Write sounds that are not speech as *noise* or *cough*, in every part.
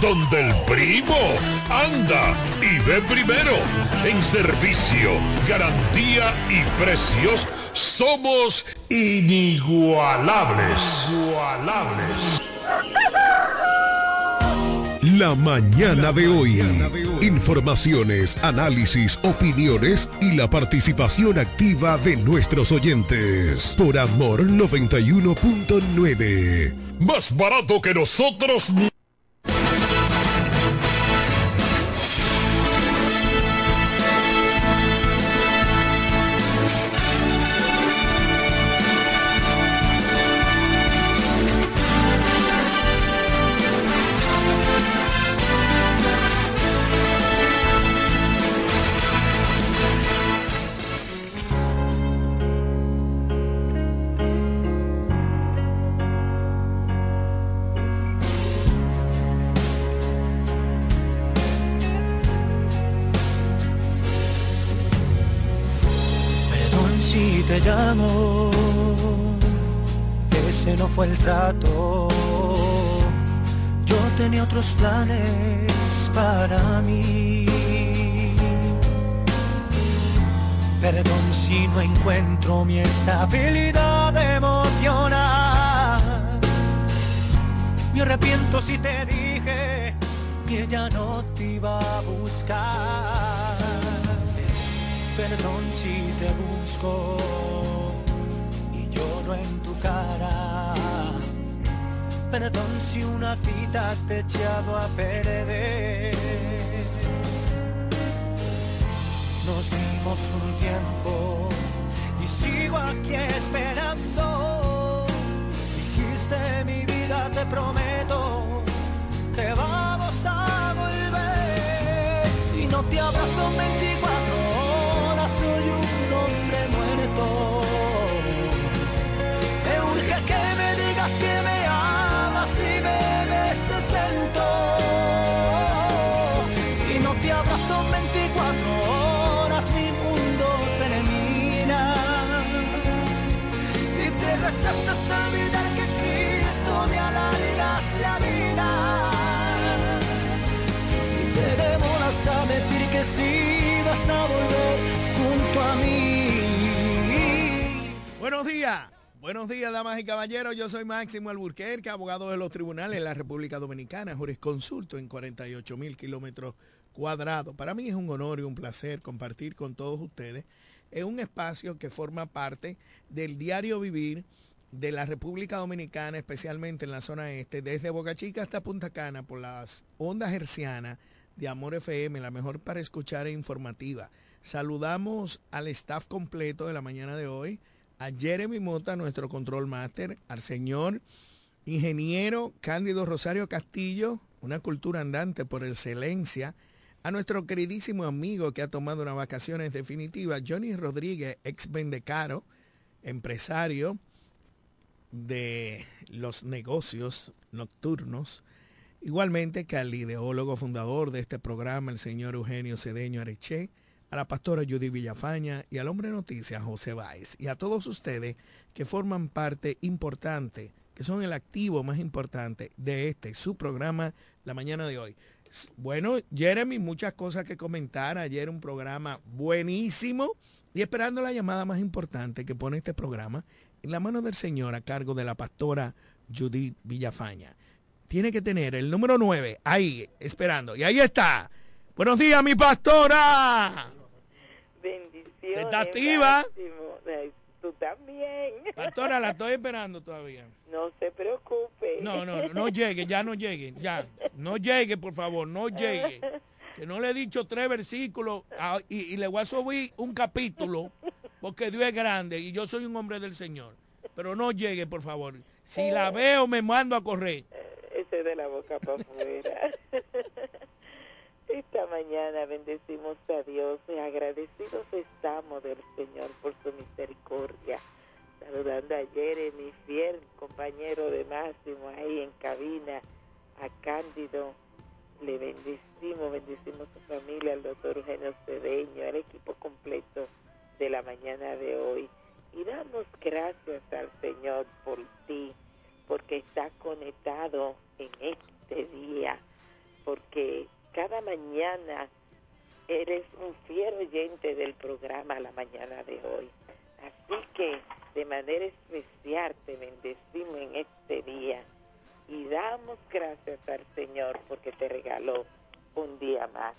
donde el primo anda y ve primero. En servicio, garantía y precios somos inigualables. Inigualables. La mañana de hoy. Informaciones, análisis, opiniones y la participación activa de nuestros oyentes. Por Amor 91.9. Más barato que nosotros. A perder. Nos dimos un tiempo y sigo aquí esperando. Dijiste mi vida, te prometo vas a volver junto a mí. Buenos días. Buenos días, damas y caballeros. Yo soy Máximo Alburquerque, abogado de los tribunales de la República Dominicana, jurisconsulto en 48 mil kilómetros cuadrados. Para mí es un honor y un placer compartir con todos ustedes en un espacio que forma parte del diario vivir de la República Dominicana, especialmente en la zona este, desde Boca Chica hasta Punta Cana, por las ondas hercianas de Amor FM, la mejor para escuchar e informativa. Saludamos al staff completo de la mañana de hoy, a Jeremy Mota, nuestro control master, al señor ingeniero Cándido Rosario Castillo, una cultura andante por excelencia, a nuestro queridísimo amigo que ha tomado unas vacaciones definitivas, Johnny Rodríguez, ex Bendecaro, empresario de los negocios nocturnos, igualmente que al ideólogo fundador de este programa, el señor Eugenio Cedeño Areche, a la pastora Judy Villafaña y al hombre noticias José Báez, y a todos ustedes que forman parte importante, que son el activo más importante de este, su programa, la mañana de hoy. Bueno, Jeremy, muchas cosas que comentar. Ayer un programa buenísimo y esperando la llamada más importante que pone este programa en la mano del Señor a cargo de la pastora Judith Villafaña. Tiene que tener el número 9 ahí, esperando. Y ahí está. Buenos días, mi pastora. bendiciones. Está activa. Tú también. Pastora, la estoy esperando todavía. No se preocupe. No, no, no, llegue, ya no llegue, ya. No llegue, por favor, no llegue. Que no le he dicho tres versículos y, y le voy a subir un capítulo porque Dios es grande y yo soy un hombre del Señor. Pero no llegue, por favor. Si la veo, me mando a correr. De la boca para afuera. Esta mañana bendecimos a Dios y agradecidos estamos del Señor por su misericordia. Saludando a mi fiel compañero de Máximo ahí en cabina, a Cándido. Le bendecimos, bendecimos a su familia, al doctor Eugenio Cedeño, al equipo completo de la mañana de hoy. Y damos gracias al Señor por ti, porque está conectado en este día, porque cada mañana eres un fiel oyente del programa La Mañana de hoy. Así que de manera especial te bendecimos en este día y damos gracias al Señor porque te regaló un día más.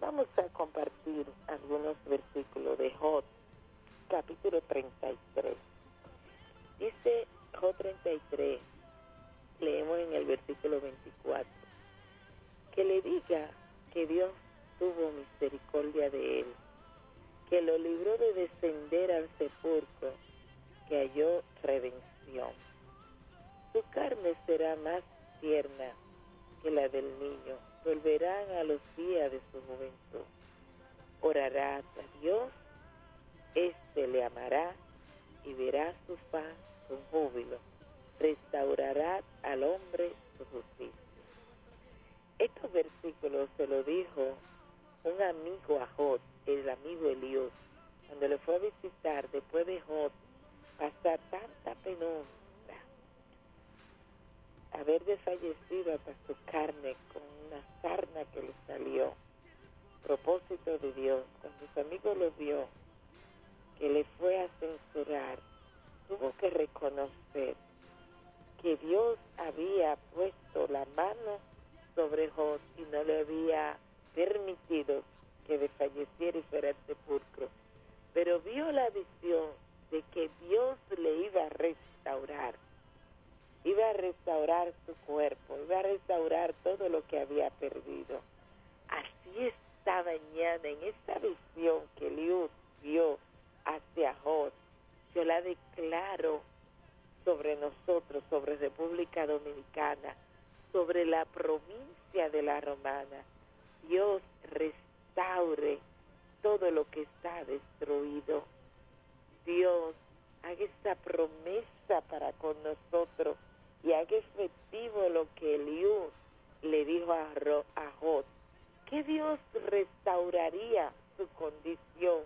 Vamos a compartir algunos versículos de Jod, capítulo 33. Dice Jod 33, leemos en el versículo 24 que le diga que Dios tuvo misericordia de él, que lo libró de descender al sepulcro, que halló redención. Su carne será más tierna que la del niño, volverán a los días de su juventud. Orará a Dios, éste le amará y verá su paz con júbilo, restaurará al hombre su justicia. Estos versículos se lo dijo un amigo a Jod, el amigo Elios, cuando le fue a visitar después de Jod pasar tanta penumbra, haber desfallecido hasta su carne con una sarna que le salió, propósito de Dios, cuando su amigo lo vio, que le fue a censurar, tuvo que reconocer que Dios había puesto la mano sobre Jod y no le había permitido que desfalleciera y fuera al sepulcro. Pero vio la visión de que Dios le iba a restaurar. Iba a restaurar su cuerpo, iba a restaurar todo lo que había perdido. Así esta mañana, en esta visión que Dios vio hacia Jod, yo la declaro sobre nosotros, sobre República Dominicana, sobre la provincia de la Romana. Dios restaure todo lo que está destruido. Dios haga esta promesa para con nosotros y haga efectivo lo que Eliú le dijo a, a Jod, que Dios restauraría su condición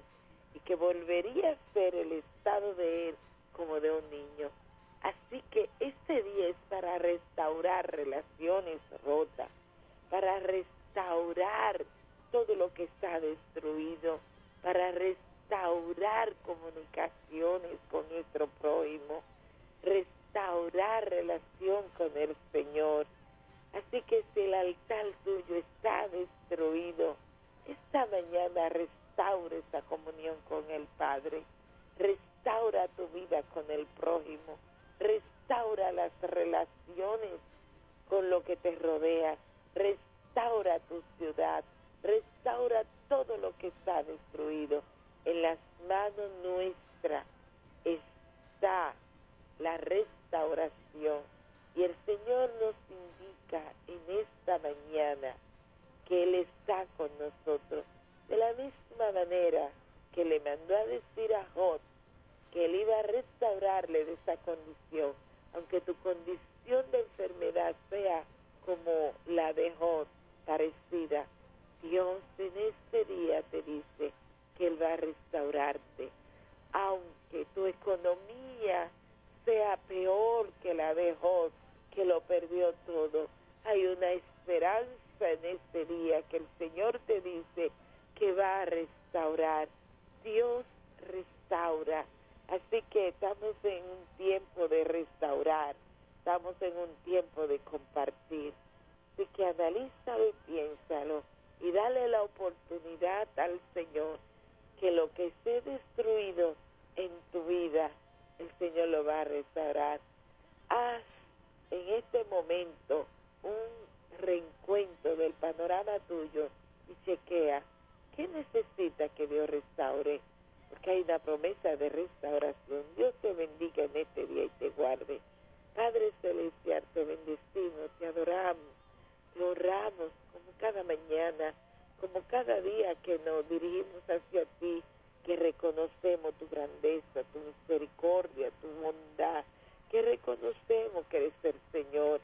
y que volvería a ser el estado de él como de un niño. Así que este día es para restaurar relaciones rotas, para restaurar todo lo que está destruido, para restaurar comunicaciones con nuestro prójimo, restaurar relación con el Señor. Así que si el altar tuyo está destruido, esta mañana restaura esa comunión con el Padre, restaura tu vida con el prójimo. Restaura las relaciones con lo que te rodea, restaura tu ciudad, restaura todo lo que está destruido. En las manos nuestras está la restauración. Y el Señor nos indica en esta mañana que Él está con nosotros de la misma manera que le mandó a decir a Jot que Él iba a restaurarle de esa condición, aunque tu condición de enfermedad sea como la dejó parecida. Dios en este día te dice que Él va a restaurarte, aunque tu economía sea peor que la dejó, que lo perdió todo. Hay una esperanza en este día que el Señor te dice que va a restaurar. Dios restaura Así que estamos en un tiempo de restaurar, estamos en un tiempo de compartir. Así que analízalo y piénsalo y dale la oportunidad al Señor que lo que esté destruido en tu vida, el Señor lo va a restaurar. Haz en este momento un reencuentro del panorama tuyo y chequea qué necesita que Dios restaure, porque hay una promesa de restauración. Dios te bendiga en este día y te guarde. Padre Celestial, te bendecimos, te adoramos, te honramos como cada mañana, como cada día que nos dirigimos hacia ti, que reconocemos tu grandeza, tu misericordia, tu bondad, que reconocemos que eres el Señor.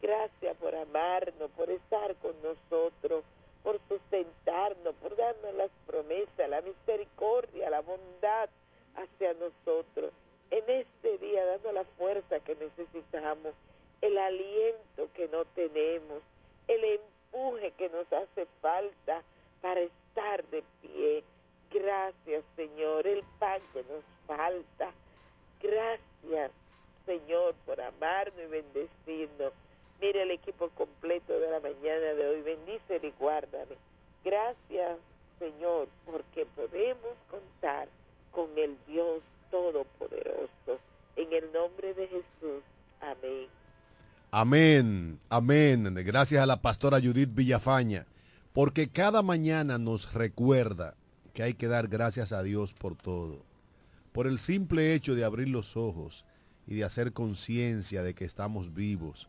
Gracias por amarnos, por estar con nosotros, por sustentarnos, por darnos las promesas, la misericordia, la bondad hacia nosotros en este día dando la fuerza que necesitamos, el aliento que no tenemos, el empuje que nos hace falta para estar de pie. Gracias, Señor, el pan que nos falta. Gracias, Señor, por amarnos y bendecirnos. El equipo completo de la mañana de hoy. Bendícelo y guárdame. Gracias, Señor, porque podemos contar con el Dios Todopoderoso. En el nombre de Jesús. Amén. Amén, amén. Gracias a la pastora Judith Villafaña, porque cada mañana nos recuerda que hay que dar gracias a Dios por todo. Por el simple hecho de abrir los ojos y de hacer conciencia de que estamos vivos.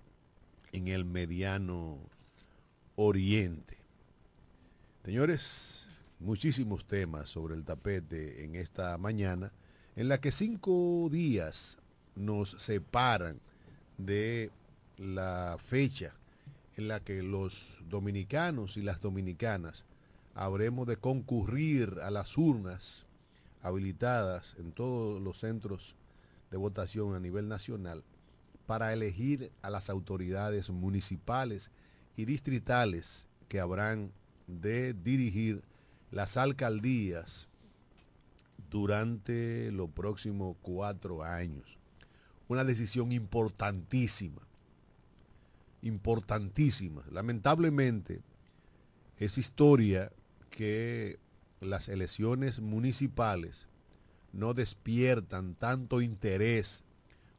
en el mediano oriente. Señores, muchísimos temas sobre el tapete en esta mañana en la que cinco días nos separan de la fecha en la que los dominicanos y las dominicanas habremos de concurrir a las urnas habilitadas en todos los centros de votación a nivel nacional para elegir a las autoridades municipales y distritales que habrán de dirigir las alcaldías durante los próximos cuatro años. Una decisión importantísima, importantísima. Lamentablemente, es historia que las elecciones municipales no despiertan tanto interés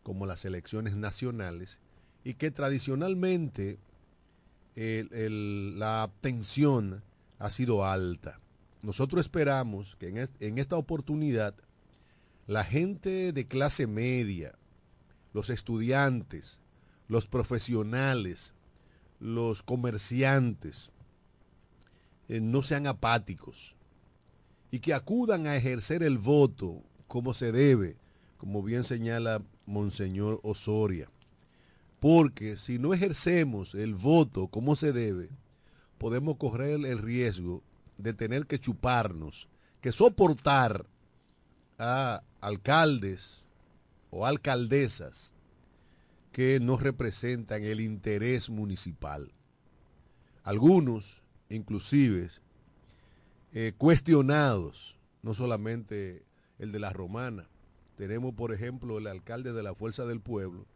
como las elecciones nacionales y que tradicionalmente la abstención ha sido alta. Nosotros esperamos que en, esta oportunidad la gente de clase media, los estudiantes, los profesionales, los comerciantes, eh, no sean apáticos y que acudan a ejercer el voto como se debe, como bien señala Monseñor Osoria. Porque si no ejercemos el voto como se debe, podemos correr el riesgo de tener que chuparnos, que soportar a alcaldes o alcaldesas que no representan el interés municipal. Algunos, inclusive, eh, cuestionados, no solamente el de la romana. Tenemos, por ejemplo, el alcalde de la Fuerza del Pueblo,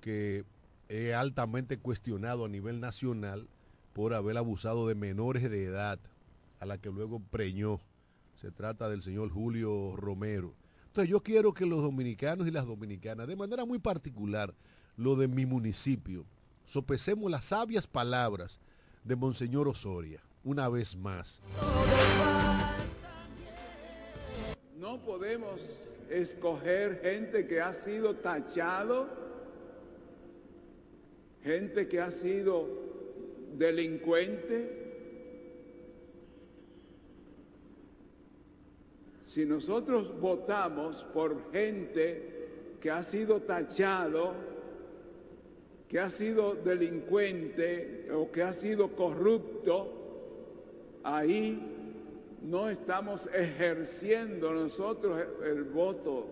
que es altamente cuestionado a nivel nacional por haber abusado de menores de edad a la que luego preñó. Se trata del señor Julio Romero. Entonces yo quiero que los dominicanos y las dominicanas, de manera muy particular, lo de mi municipio, sopesemos las sabias palabras de Monseñor Osoria, una vez más. No podemos escoger gente que ha sido tachado, gente que ha sido delincuente, Si nosotros votamos por gente que ha sido tachado, que ha sido delincuente o que ha sido corrupto, ahí no estamos ejerciendo nosotros el voto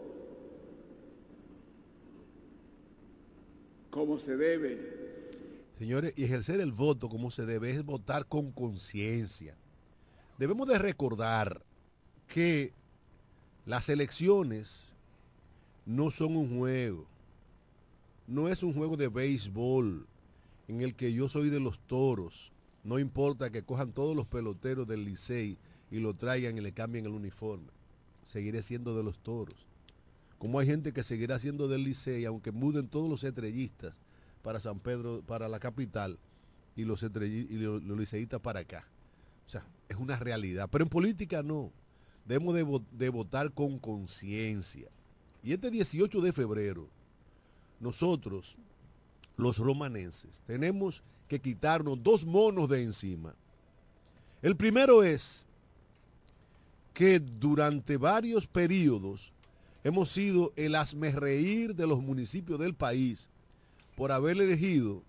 como se debe. Señores, y ejercer el voto como se debe es votar con conciencia. Debemos de recordar que las elecciones no son un juego. No es un juego de béisbol en el que yo soy de los toros. No importa que cojan todos los peloteros del Licey y lo traigan y le cambien el uniforme. Seguiré siendo de los toros. Como hay gente que seguirá siendo del Licey, aunque muden todos los estrellistas para San Pedro, para la capital, y los, y liceístas para acá. O sea, es una realidad. Pero en política no. Debemos de, de votar con conciencia. Y este 18 de febrero, nosotros, los romanenses, tenemos que quitarnos dos monos de encima. El primero es que durante varios periodos hemos sido el reír de los municipios del país por haber elegido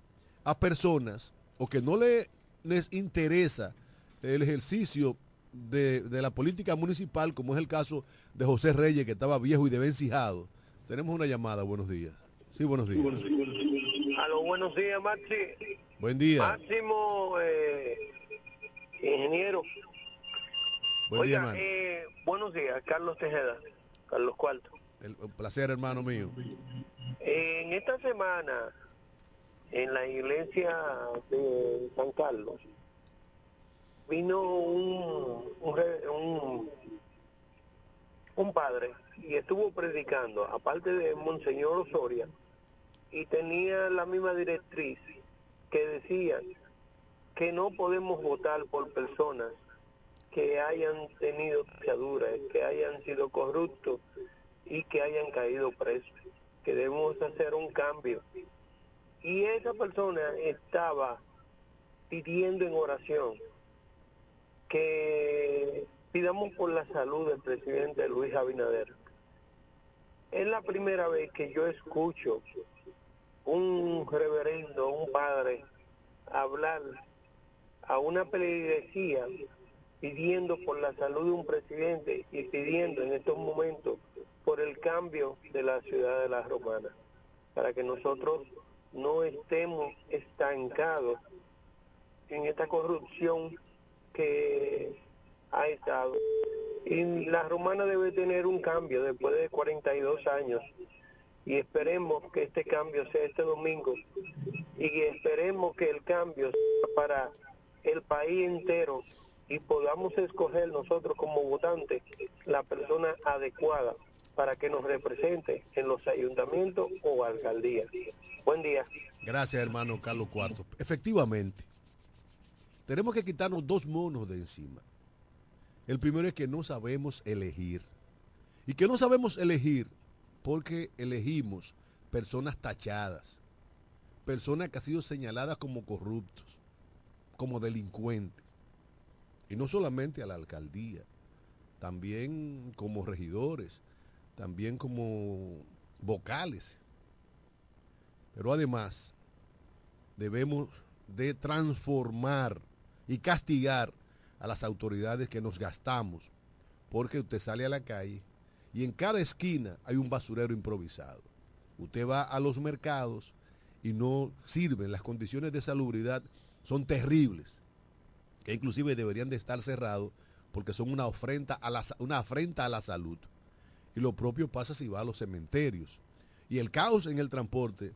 a personas o que no le, les interesa el ejercicio de, la política municipal, como es el caso de José Reyes, que estaba viejo y desvencijado. Tenemos una llamada, buenos días. Sí, buenos días. Aló, buenos días, Maxi. Buen día. Máximo, eh, ingeniero. Buen día, eh, buenos días, Carlos Tejeda, Carlos Cuarto. El, placer, hermano mío. en esta semana, en la iglesia de San Carlos, vino un, un, un padre y estuvo predicando, aparte de Monseñor Osoria, y tenía la misma directriz que decía que no podemos votar por personas que hayan tenido piaduras, que hayan sido corruptos y que hayan caído presos, que debemos hacer un cambio. Y esa persona estaba pidiendo en oración que pidamos por la salud del presidente Luis Abinader. Es la primera vez que yo escucho un reverendo, un padre, hablar a una peligresía pidiendo por la salud de un presidente y pidiendo en estos momentos por el cambio de la ciudad de la Romana, para que nosotros no estemos estancados en esta corrupción que ha estado. Y la romana debe tener un cambio después de 42 años y esperemos que este cambio sea este domingo y esperemos que el cambio sea para el país entero y podamos escoger nosotros como votantes la persona adecuada para que nos represente en los ayuntamientos o alcaldías. Buen día. Gracias, hermano Carlos Cuarto. Efectivamente, tenemos que quitarnos dos monos de encima. El primero es que no sabemos elegir. Y que no sabemos elegir porque elegimos personas tachadas, personas que han sido señaladas como corruptos, como delincuentes. Y no solamente a la alcaldía, también como regidores, también como vocales. Pero además debemos de transformar y castigar a las autoridades que nos gastamos, porque usted sale a la calle y en cada esquina hay un basurero improvisado. Usted va a los mercados y no sirven, las condiciones de salubridad son terribles, que inclusive deberían de estar cerrados porque son una ofrenda a la, una afrenta a la salud. Y lo propio pasa si va a los cementerios. Y el caos en el transporte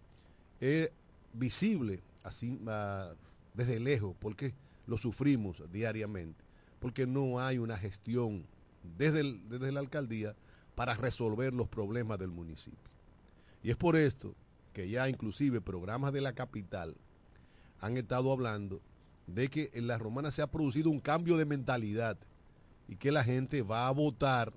es visible así ah, desde lejos, porque lo sufrimos diariamente, porque no hay una gestión desde, desde la alcaldía para resolver los problemas del municipio. Y es por esto que ya inclusive programas de la capital han estado hablando de que en la romana se ha producido un cambio de mentalidad y que la gente va a votar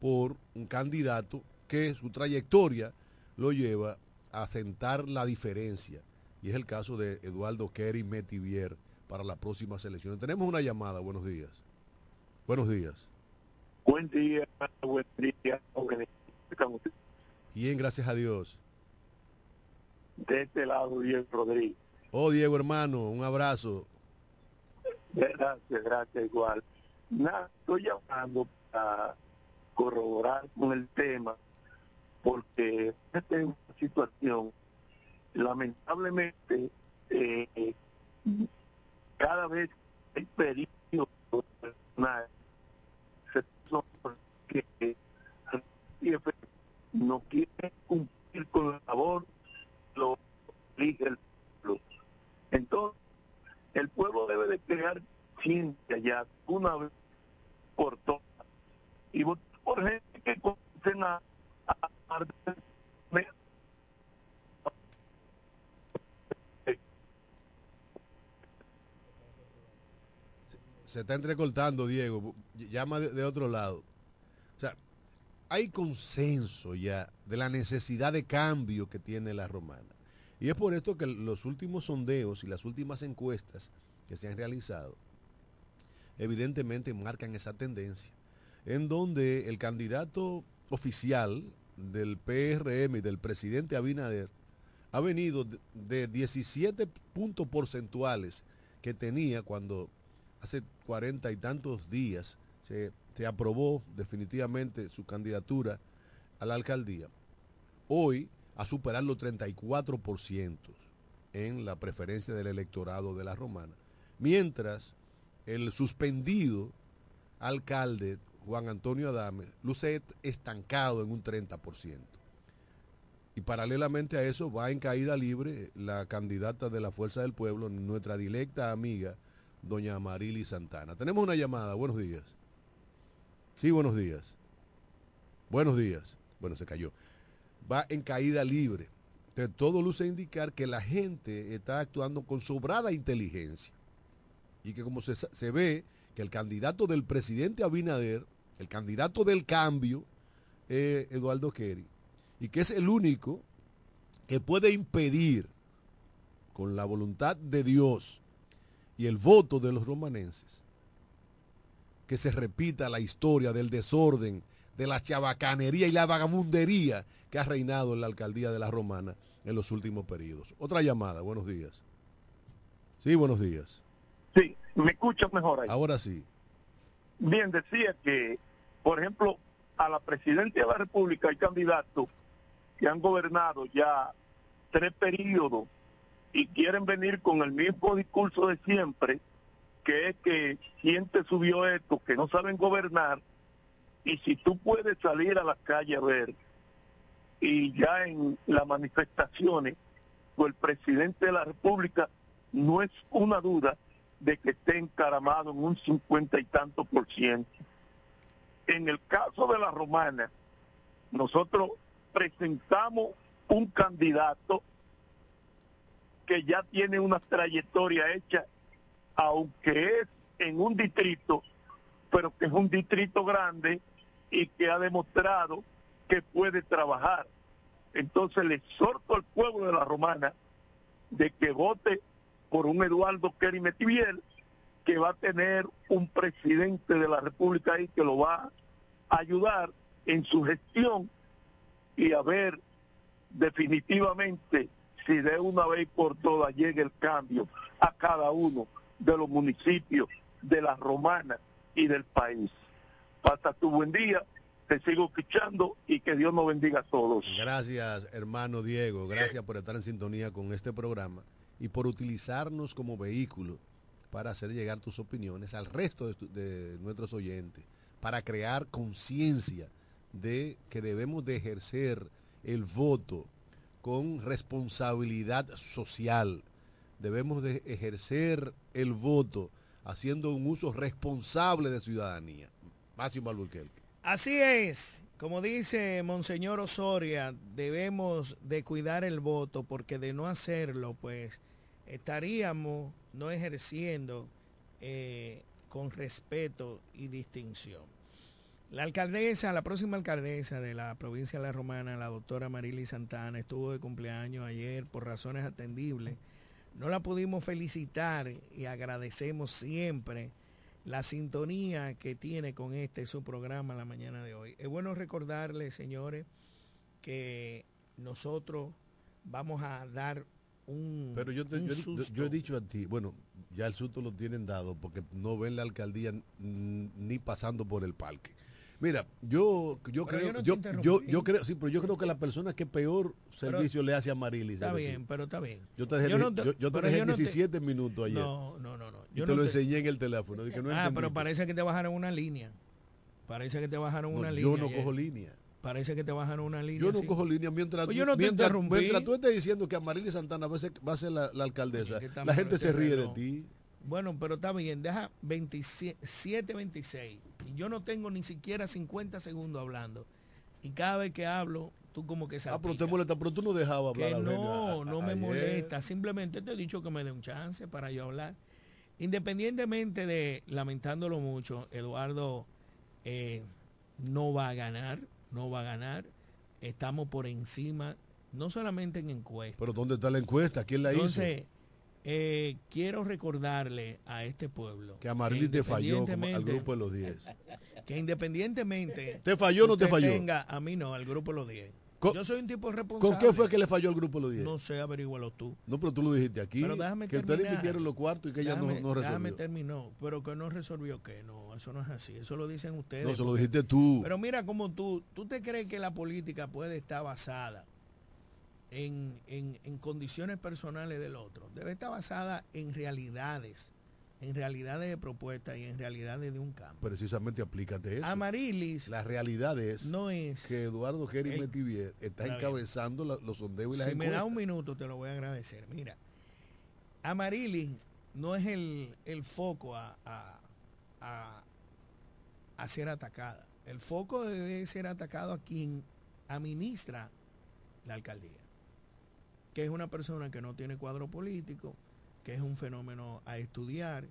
por un candidato que su trayectoria lo lleva a sentar la diferencia. Y es el caso de Eduardo Kerry Metivier para las próximas elecciones. Tenemos una llamada, buenos días. Buenos días. Buen día, buen día. Bien, gracias a Dios. De este lado, Diego Rodríguez. Oh, Diego, hermano, un abrazo. Gracias, gracias, igual. estoy llamando para corroborar con el tema, porque esta es una situación, lamentablemente, eh, cada vez hay periodos que no quiere cumplir con la labor, lo elige. Entonces, el pueblo debe de crear ciencia ya una vez por todas y votar por gente que a, a, se está entrecortando, Diego. Llama de, otro lado. O sea, hay consenso ya de la necesidad de cambio que tiene la romana. Y es por esto que los últimos sondeos y las últimas encuestas que se han realizado evidentemente marcan esa tendencia, en donde el candidato oficial del PRM y del presidente Abinader ha venido de 17 puntos porcentuales que tenía cuando hace cuarenta y tantos días se, aprobó definitivamente su candidatura a la alcaldía, hoy a superar los 34% en la preferencia del electorado de la romana, mientras el suspendido alcalde Juan Antonio Adame luce estancado en un 30%. Y paralelamente a eso va en caída libre la candidata de la Fuerza del Pueblo, nuestra directa amiga doña Marily Santana. Tenemos una llamada, buenos días. Sí, buenos días. Buenos días. Bueno, se cayó. Va en caída libre. Entonces, todo luce indicar que la gente está actuando con sobrada inteligencia. Y que como se, ve que el candidato del presidente Abinader, el candidato del cambio, es Eduardo Kerry. Y que es el único que puede impedir, con la voluntad de Dios, y el voto de los romanenses, que se repita la historia del desorden, de la chabacanería y la vagabundería que ha reinado en la alcaldía de la Romana en los últimos periodos. Otra llamada, buenos días. Sí, buenos días. Sí, me escuchas mejor ahí. Ahora sí. Bien, decía que, por ejemplo, a la presidencia de la República hay candidatos que han gobernado ya tres periodos y quieren venir con el mismo discurso de siempre, que es que quién te subió esto, que no saben gobernar, y si tú puedes salir a la calle a ver, y ya en las manifestaciones, pues el presidente de la República no es una duda de que esté encaramado en un cincuenta y tanto por ciento. En el caso de la romana, nosotros presentamos un candidato que ya tiene una trayectoria hecha, aunque es en un distrito, pero que es un distrito grande y que ha demostrado que puede trabajar. Entonces le exhorto al pueblo de la Romana de que vote por un Eduardo Kerry que va a tener un presidente de la República ahí que lo va a ayudar en su gestión y a ver definitivamente si de una vez por todas llega el cambio a cada uno de los municipios de la romana y del país. Pasa tu buen día, te sigo escuchando y que Dios nos bendiga a todos. Gracias, hermano Diego, gracias por estar en sintonía con este programa y por utilizarnos como vehículo para hacer llegar tus opiniones al resto de, de nuestros oyentes, para crear conciencia de que debemos de ejercer el voto con responsabilidad social. Debemos de ejercer el voto haciendo un uso responsable de ciudadanía. Máximo Alburquerque. Así es. Como dice Monseñor Osoria, debemos de cuidar el voto porque de no hacerlo, pues estaríamos no ejerciendo eh, con respeto y distinción. La alcaldesa, la próxima alcaldesa de la provincia de La Romana, la doctora Marily Santana, estuvo de cumpleaños ayer por razones atendibles. No la pudimos felicitar y agradecemos siempre la sintonía que tiene con este su programa la mañana de hoy. Es bueno recordarles, señores, que nosotros vamos a dar un, Pero yo, te- un yo- susto. yo he dicho a ti, bueno, ya el susto lo tienen dado porque no ven la alcaldía ni pasando por el parque. Mira, yo, yo Pero creo, yo no te yo, yo, yo creo, sí, pero yo creo que la persona que peor Pero- servicio le hace a Marilis. Está decir, bien, pero está bien. Yo te dejé, Yo no te- yo, yo te dejé yo no te- 17 minutos ayer. No, no, no, no. Y Yo te no lo enseñé en el teléfono. no ah, pero parece que te bajaron una línea. Parece que te bajaron No, una yo línea. no ayer. cojo línea. Parece que te bajaron una línea. Yo no cojo línea mientras, Pues yo no te mientras, mientras tú estés diciendo que Amarilis Santana va a ser, va a ser la, la alcaldesa, que la en gente este se ríe de ti. Bueno, pero está bien, deja 27, 26. Y yo no tengo ni siquiera 50 segundos hablando. Y cada vez que hablo, tú como que Ah, pero te molesta, pero tú no dejabas hablar Que no, a- no a- me ayer. molesta. Simplemente te he dicho que me dé un chance para yo hablar. Independientemente de, lamentándolo mucho, Eduardo eh, no va a ganar, no va a ganar. Estamos por encima, no solamente en encuestas. Pero ¿dónde está la encuesta? ¿Quién la hizo? Eh, quiero recordarle a este pueblo Que Amarilis te falló al grupo de los 10. *laughs* que independientemente ¿Te falló o no te falló? tenga- a mí no, al grupo de los 10. Co- Yo soy un tipo ¿Con responsable. qué fue que le falló al grupo de los 10? No sé, averígualo tú. No, pero tú lo dijiste aquí. Pero déjame que ustedes terminar. emitieron los cuartos y que ella no, Déjame- no déjame resolvió. terminó, pero que no resolvió que no, eso no es así, eso lo dicen ustedes. No, se lo dijiste tú. Pero mira cómo tú, tú te crees que la política puede estar basada en, en- en condiciones personales del otro. Debe estar basada en realidades, en realidades de propuestas y en realidades de un campo. Precisamente aplícate eso. Amarilis La realidad es no es... que Eduardo Kerry el- Metivier está encabezando la- los sondeos y las Si me da un minuto, te lo voy a agradecer. Mira, Amarilis no es el, el foco a, a- a- a ser atacada. El foco debe ser atacado a quien administra la alcaldía, que es una persona que no tiene cuadro político, que es un fenómeno a estudiar,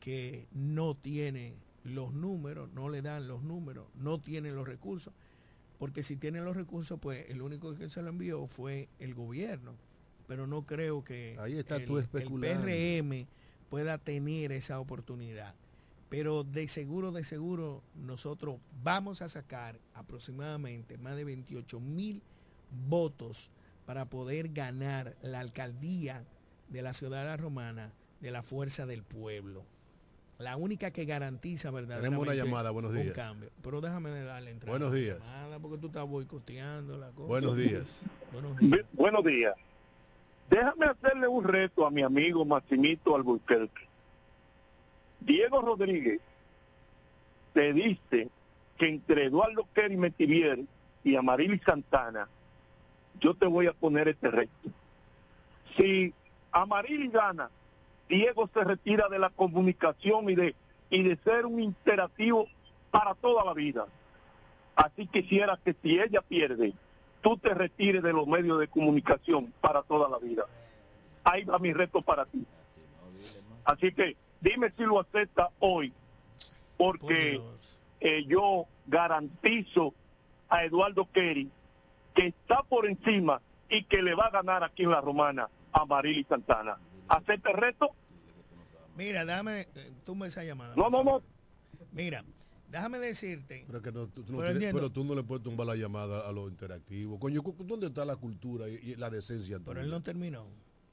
que no tiene los números, no le dan los números, no tiene los recursos, porque si tiene los recursos, pues el único que se lo envió fue el gobierno, pero no creo que Ahí está el, tú el especulando. PRM pueda tener esa oportunidad. Pero de seguro, de seguro, nosotros vamos a sacar aproximadamente más de 28 mil votos para poder ganar la alcaldía de la ciudad de la Romana de la fuerza del pueblo. La única que garantiza verdaderamente Tenemos una llamada, buenos un días. cambio. Pero déjame darle entrada. Buenos a la días. llamada, porque tú estás boicoteando la cosa. Buenos días. Buenos días. Buenos días. Déjame hacerle un reto a mi amigo Maximito Albuquerque. Diego Rodríguez te dice que entre Eduardo Kerry Metivier y Amarilis Santana, yo te voy a poner este reto. Si Amarilis gana, Diego se retira de la comunicación y de, y de ser un interactivo para toda la vida. Así quisiera que si ella pierde, tú te retires de los medios de comunicación para toda la vida. Ahí va mi reto para ti. Así que dime si lo acepta hoy, Por porque eh, yo garantizo a Eduardo Kerry que está por encima y que le va a ganar aquí en la Romana a Marily Santana. ¿Acepta el reto? Mira, déjame, eh, tú me esa llamada. No, no, no. Mira, déjame decirte, Pero, que no, tú, tú no Pero tienes- entiendo. pero tú no le puedes tumbar la llamada a lo interactivo. Coño, ¿dónde está la cultura y, y la decencia? pero él no terminó.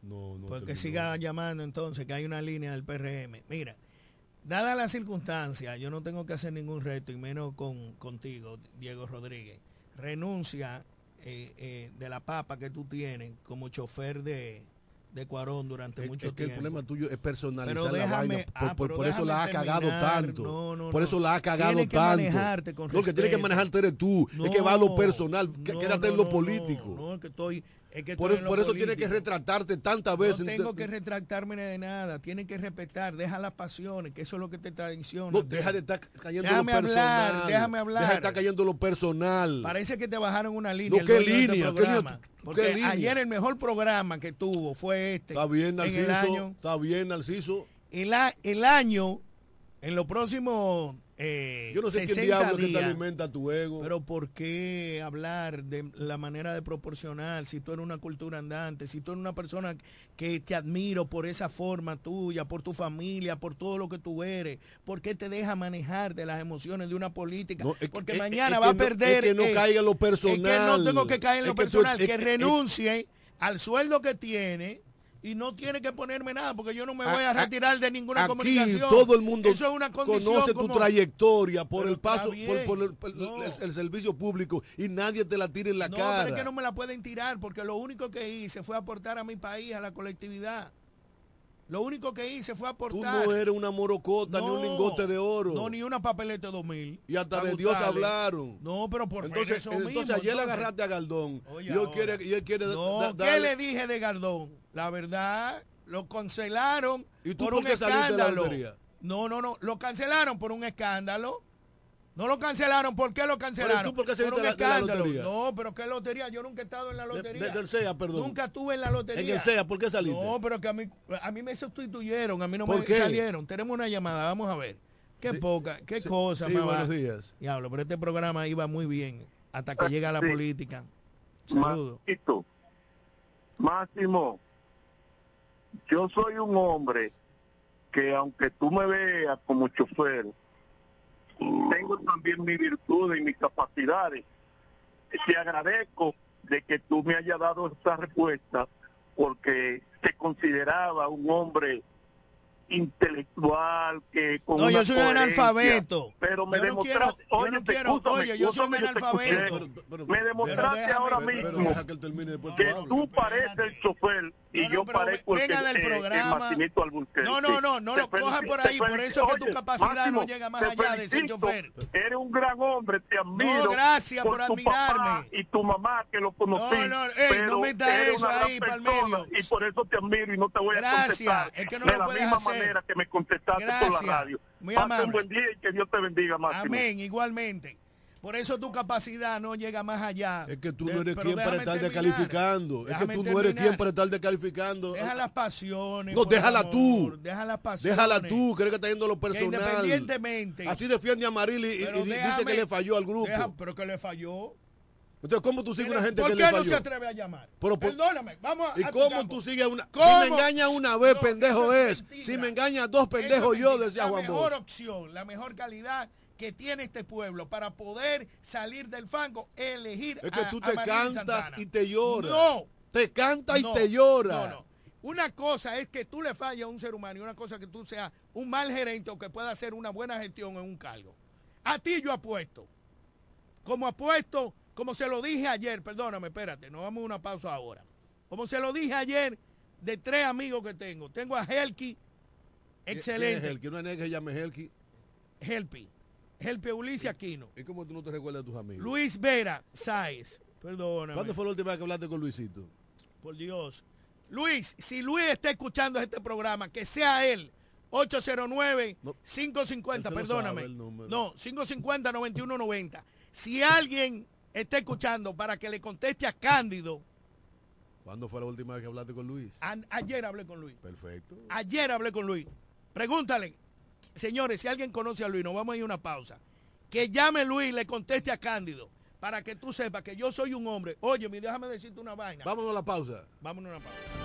No, no Porque terminó. siga llamando entonces, que hay una línea del PRM. Mira, dada la circunstancia, yo no tengo que hacer ningún reto, y menos con, contigo, Diego Rodríguez. Renuncia eh, eh, de la papa que tú tienes como chofer de, de Cuarón durante Es, mucho es que el tiempo. problema tuyo es personalizar Pero la vaina. Por, ah, por- por eso la ha cagado terminar. tanto. No, no, por no. eso la ha cagado Tienes tanto. manejarte con Lo que tienes que manejarte eres tú. es que va a lo personal. quédate en lo político. No, no, es que estoy, es que por eso tienes que retratarte tantas veces. No tengo que retractarme de nada, tienen que respetar, deja las pasiones, que eso es lo que te traiciona. No, deja de estar cayendo Déjame lo hablar, personal. déjame hablar. Deja de estar cayendo lo personal. Parece que te bajaron una línea. No, el ¿qué dueño de este Porque línea? ayer el mejor programa que tuvo fue este. Está bien, Narciso. año. Está bien, Narciso. El, a- el año, en los próximos eh, Yo no sé 60 diablo que te alimenta tu ego. Pero ¿por qué hablar de la manera de proporcional si tú eres una cultura andante, si tú eres una persona que te admiro por esa forma tuya, por tu familia, por todo lo que tú eres? ¿Por qué te deja manejar de las emociones de una política? No, es- Porque es- mañana es va a perder. que no eh, caiga en lo Es que no personal. tengo que caer en lo que personal, que que- renuncie. al sueldo que tiene y no tiene que ponerme nada porque yo no me voy a, retirar de ninguna Aquí comunicación. todo el mundo Eso es una conoce como- tu trayectoria por Pero el paso, por, por el, por No. el- el servicio público y nadie te la tira en la no, cara. pero es que no me la pueden tirar porque lo único que hice fue aportar a mi país, a la colectividad. Lo único que hice fue Tú aportar. no eres una morocota ni un No, lingote de oro. No, ni una papeleta de 2000. y hasta de Dios hablaron. No, pero por entonces, eso entonces mismo, ayer le entonces. agarraste a Galdón Oye, y él quiere, y él quiere No, da- ¿qué darle- le dije de Gardón? La verdad, lo cancelaron ¿Y tú por, por un de la escándalo. No, no, no, lo cancelaron por un escándalo. No lo cancelaron, ¿por qué lo cancelaron? Pero, ¿y tú por qué saliste un de la- de la escándalo. lotería? No, pero ¿qué lotería? Yo nunca he estado en la de- lotería. de- del SEA, perdón. Nunca estuve en la lotería. En el SEA, ¿por qué saliste? No, pero que a mí, a mí me sustituyeron, a mí no ¿Por me qué? salieron. Tenemos una llamada, vamos a ver. Qué Sí, poca, qué sí, cosa. sí, mamá. buenos días. Diablo, pero este programa iba muy bien hasta que Ah, llega la sí. política. Saludos. Máximo, yo soy un hombre que aunque tú me veas como chofer, tengo también mi virtud y mis capacidades. Te agradezco de que tú me hayas dado esta respuesta porque te consideraba un hombre intelectual que con No, una yo soy un analfabeto. pero me Yo no demostraste quiero- yo oye, no te- quiero- escúchame, oye, yo soy un yo analfabeto. Pero- me demostraste déjame- ahora pero- mismo que termine tú tú pareces el chofer y yo parezco el, que, del eh, el programa. No, no, no, no Te lo cojas por ahí, por eso es que tu capacidad no llega más allá de ser chofer. Eres un gran hombre, te admiro. gracias por tu papá admirarme. y tu mamá que lo conocí. No, no, ey, no meta eres eso ahí pa'l persona medio. Y por eso te admiro y no te voy a Gracias, contestar es que no lo puedes hacer. Manera que me contestaste por Gracias, la radio. muy Pase amable. un buen día y que Dios te bendiga, Máximo. Amén, igualmente. Por eso tu capacidad no llega más allá. Es que tú no eres quien para déjame estar terminar. descalificando. Es que Déjame tú no eres terminar. quien para estar descalificando. Deja las pasiones. No, por déjala amor, tú. Deja las pasiones. Déjala tú, crees que está yendo lo Que personal. independientemente. Así defiende a Maril y, y di- dice déjame- que le falló al grupo. deja- pero que le falló. Entonces, ¿cómo tú sigues ¿Por una gente qué que le no falló? se atreve a llamar? Pero por- Perdóname, vamos a. ¿Y a cómo tú sigues una... ¿Cómo? Si me engañas una vez, No, pendejo es. mentira. Si me engañas dos, pendejo es yo, decía La Juan mejor Bosch. opción, la mejor calidad que tiene este pueblo para poder salir del fango, elegir Es que a- tú a te cantas Santana. y te lloras. No. Te canta y No, te llora. No, no. Una cosa es que tú le falles a un ser humano y una cosa es que tú seas un mal gerente o que pueda hacer una buena gestión en un cargo. A ti yo apuesto. Como apuesto, como se lo dije ayer, perdóname, espérate, no vamos a una pausa ahora. Como se lo dije ayer de tres amigos que tengo. Tengo a Helki, ¿Quién excelente. es Helki? Una negra que se llama Helki. Helpi. Helpi Ulises Aquino. ¿Y cómo tú no te recuerdas de tus amigos? Luis Vera Sáez. Perdóname. ¿Cuándo fue la última vez que hablaste con Luisito? Por Dios. Luis, si Luis está escuchando este programa, que sea él. 809 No, 550, él se lo perdóname. No, 550 9190. Si alguien está escuchando para que le conteste a Cándido, ¿Cuándo fue la última vez que hablaste con Luis? a- ayer hablé con Luis. Perfecto. Ayer hablé con Luis. Pregúntale, señores, si alguien conoce a Luis, nos vamos a ir a una pausa. Que llame Luis y le conteste a Cándido para que tú sepas que yo soy un hombre. Oye, déjame decirte una vaina. Vámonos a la pausa. Vámonos a una pausa.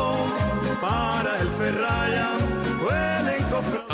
para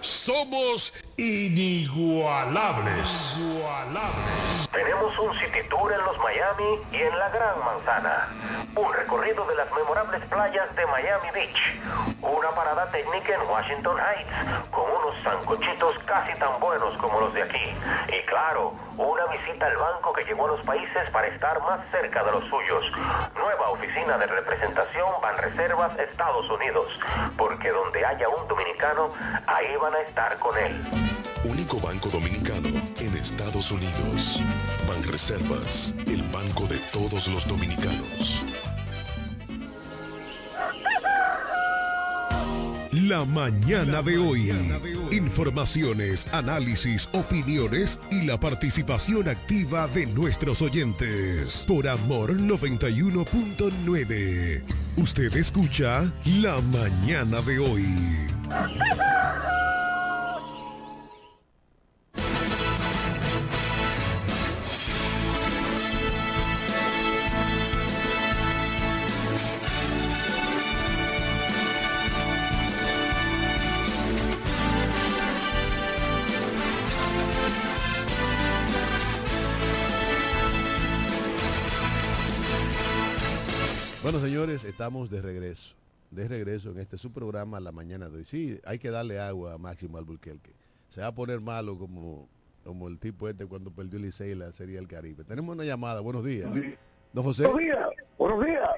somos inigualables. Tenemos un city tour en los Miami y en la Gran Manzana. Un recorrido de las memorables playas de Miami Beach. Una parada técnica en Washington Heights con unos sancochitos casi tan buenos como los de aquí. Y claro, una visita al banco que llegó a los países para estar más cerca de los suyos. Nueva oficina de representación Banreservas Estados Unidos. Porque donde haya un dominicano, ahí a estar con él. Único banco dominicano en Estados Unidos. Banreservas, el banco de todos los dominicanos. La mañana de hoy. Informaciones, análisis, opiniones y la participación activa de nuestros oyentes. Por Amor 91.9. Usted escucha La mañana de hoy. Bueno, señores, estamos de regreso. De regreso en este su programa La Mañana de hoy. Sí, hay que darle agua a Máximo Alburquerque. Se va a poner malo como, como el tipo este cuando perdió el Licey la Serie del Caribe. Tenemos una llamada. Buenos días. Don José. Buenos días, buenos días.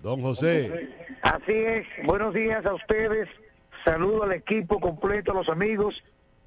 Don José. Así es, buenos días a ustedes. Saludo al equipo completo, a los amigos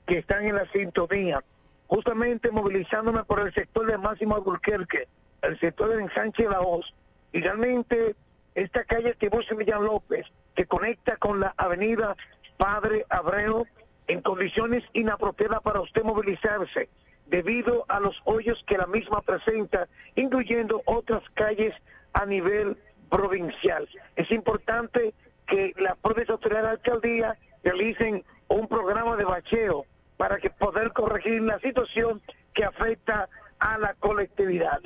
que están en la sintonía. Justamente movilizándome por el sector de Máximo Alburquerque, el sector del ensanche de la Hoz. Y realmente esta calle Tiburcio Millán López, que conecta con la avenida Padre Abreu, en condiciones inapropiadas para usted movilizarse, debido a los hoyos que la misma presenta, incluyendo otras calles a nivel provincial. Es importante que las propias autoridades de alcaldía realicen un programa de bacheo para que poder corregir la situación que afecta a la colectividad.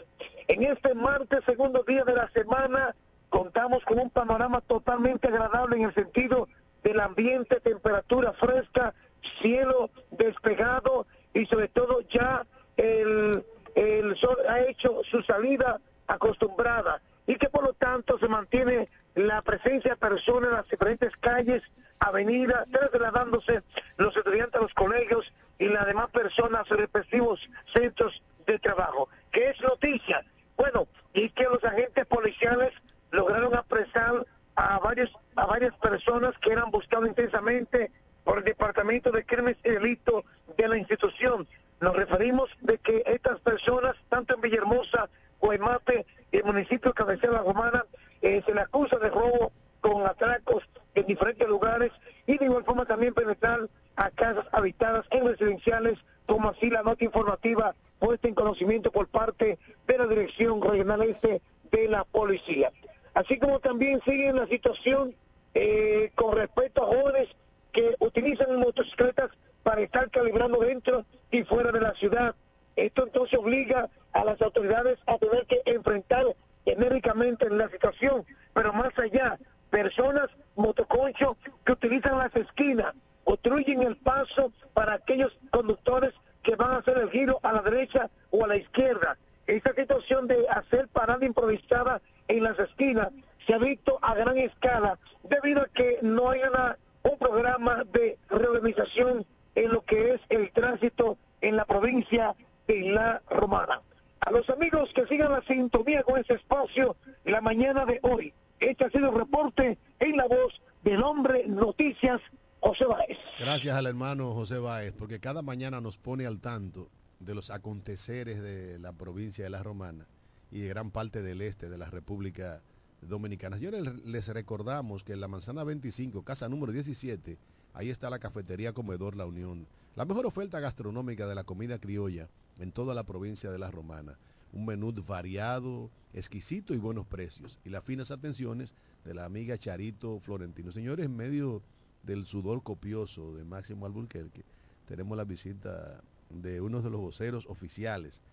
En este martes, segundo día de la semana, contamos con un panorama totalmente agradable en el sentido del ambiente, temperatura fresca, cielo despejado y sobre todo ya el, el sol ha hecho su salida acostumbrada y que por lo tanto se mantiene la presencia de personas en las diferentes calles, avenidas, trasladándose los estudiantes a los colegios y las demás personas a sus respectivos centros de trabajo. ¿Qué es noticia? Bueno, y que los agentes policiales lograron apresar a varios a varias personas que eran buscadas intensamente por el Departamento de Crímenes y Delitos de la institución. Nos referimos de que estas personas, tanto en Villahermosa, Guaymate y el municipio de Cabecera Romana, eh, se le acusa de robo con atracos en diferentes lugares y de igual forma también penetrar a casas habitadas en residenciales, como así la nota informativa puesta en conocimiento por parte de la Dirección Regional Este de la Policía. Así como también sigue la situación eh, con respecto a jóvenes que utilizan motocicletas para estar calibrando dentro y fuera de la ciudad. Esto entonces obliga a las autoridades a tener que enfrentar enérgicamente la situación, pero más allá, personas motoconchos que utilizan las esquinas, obstruyen el paso para aquellos conductores que van a hacer el giro a la derecha o a la izquierda. Esta situación de hacer parada improvisada en las esquinas se ha visto a gran escala debido a que no hay una, un programa de reorganización en lo que es el tránsito en la provincia de La Romana. A los amigos que sigan la sintonía con ese espacio la mañana de hoy. Este ha sido el reporte en la voz del hombre Noticias José Báez. Gracias al hermano José Báez, porque cada mañana nos pone al tanto de los aconteceres de la provincia de La Romana y de gran parte del este de la República Dominicana. Señores, les recordamos que en la manzana 25, casa número 17, ahí está la cafetería Comedor La Unión. La mejor oferta gastronómica de la comida criolla en toda la provincia de La Romana. Un menú variado, exquisito y buenos precios. Y las finas atenciones de la amiga Charito Florentino. Señores, medio del sudor copioso de Máximo Alburquerque, tenemos la visita de uno de los voceros oficiales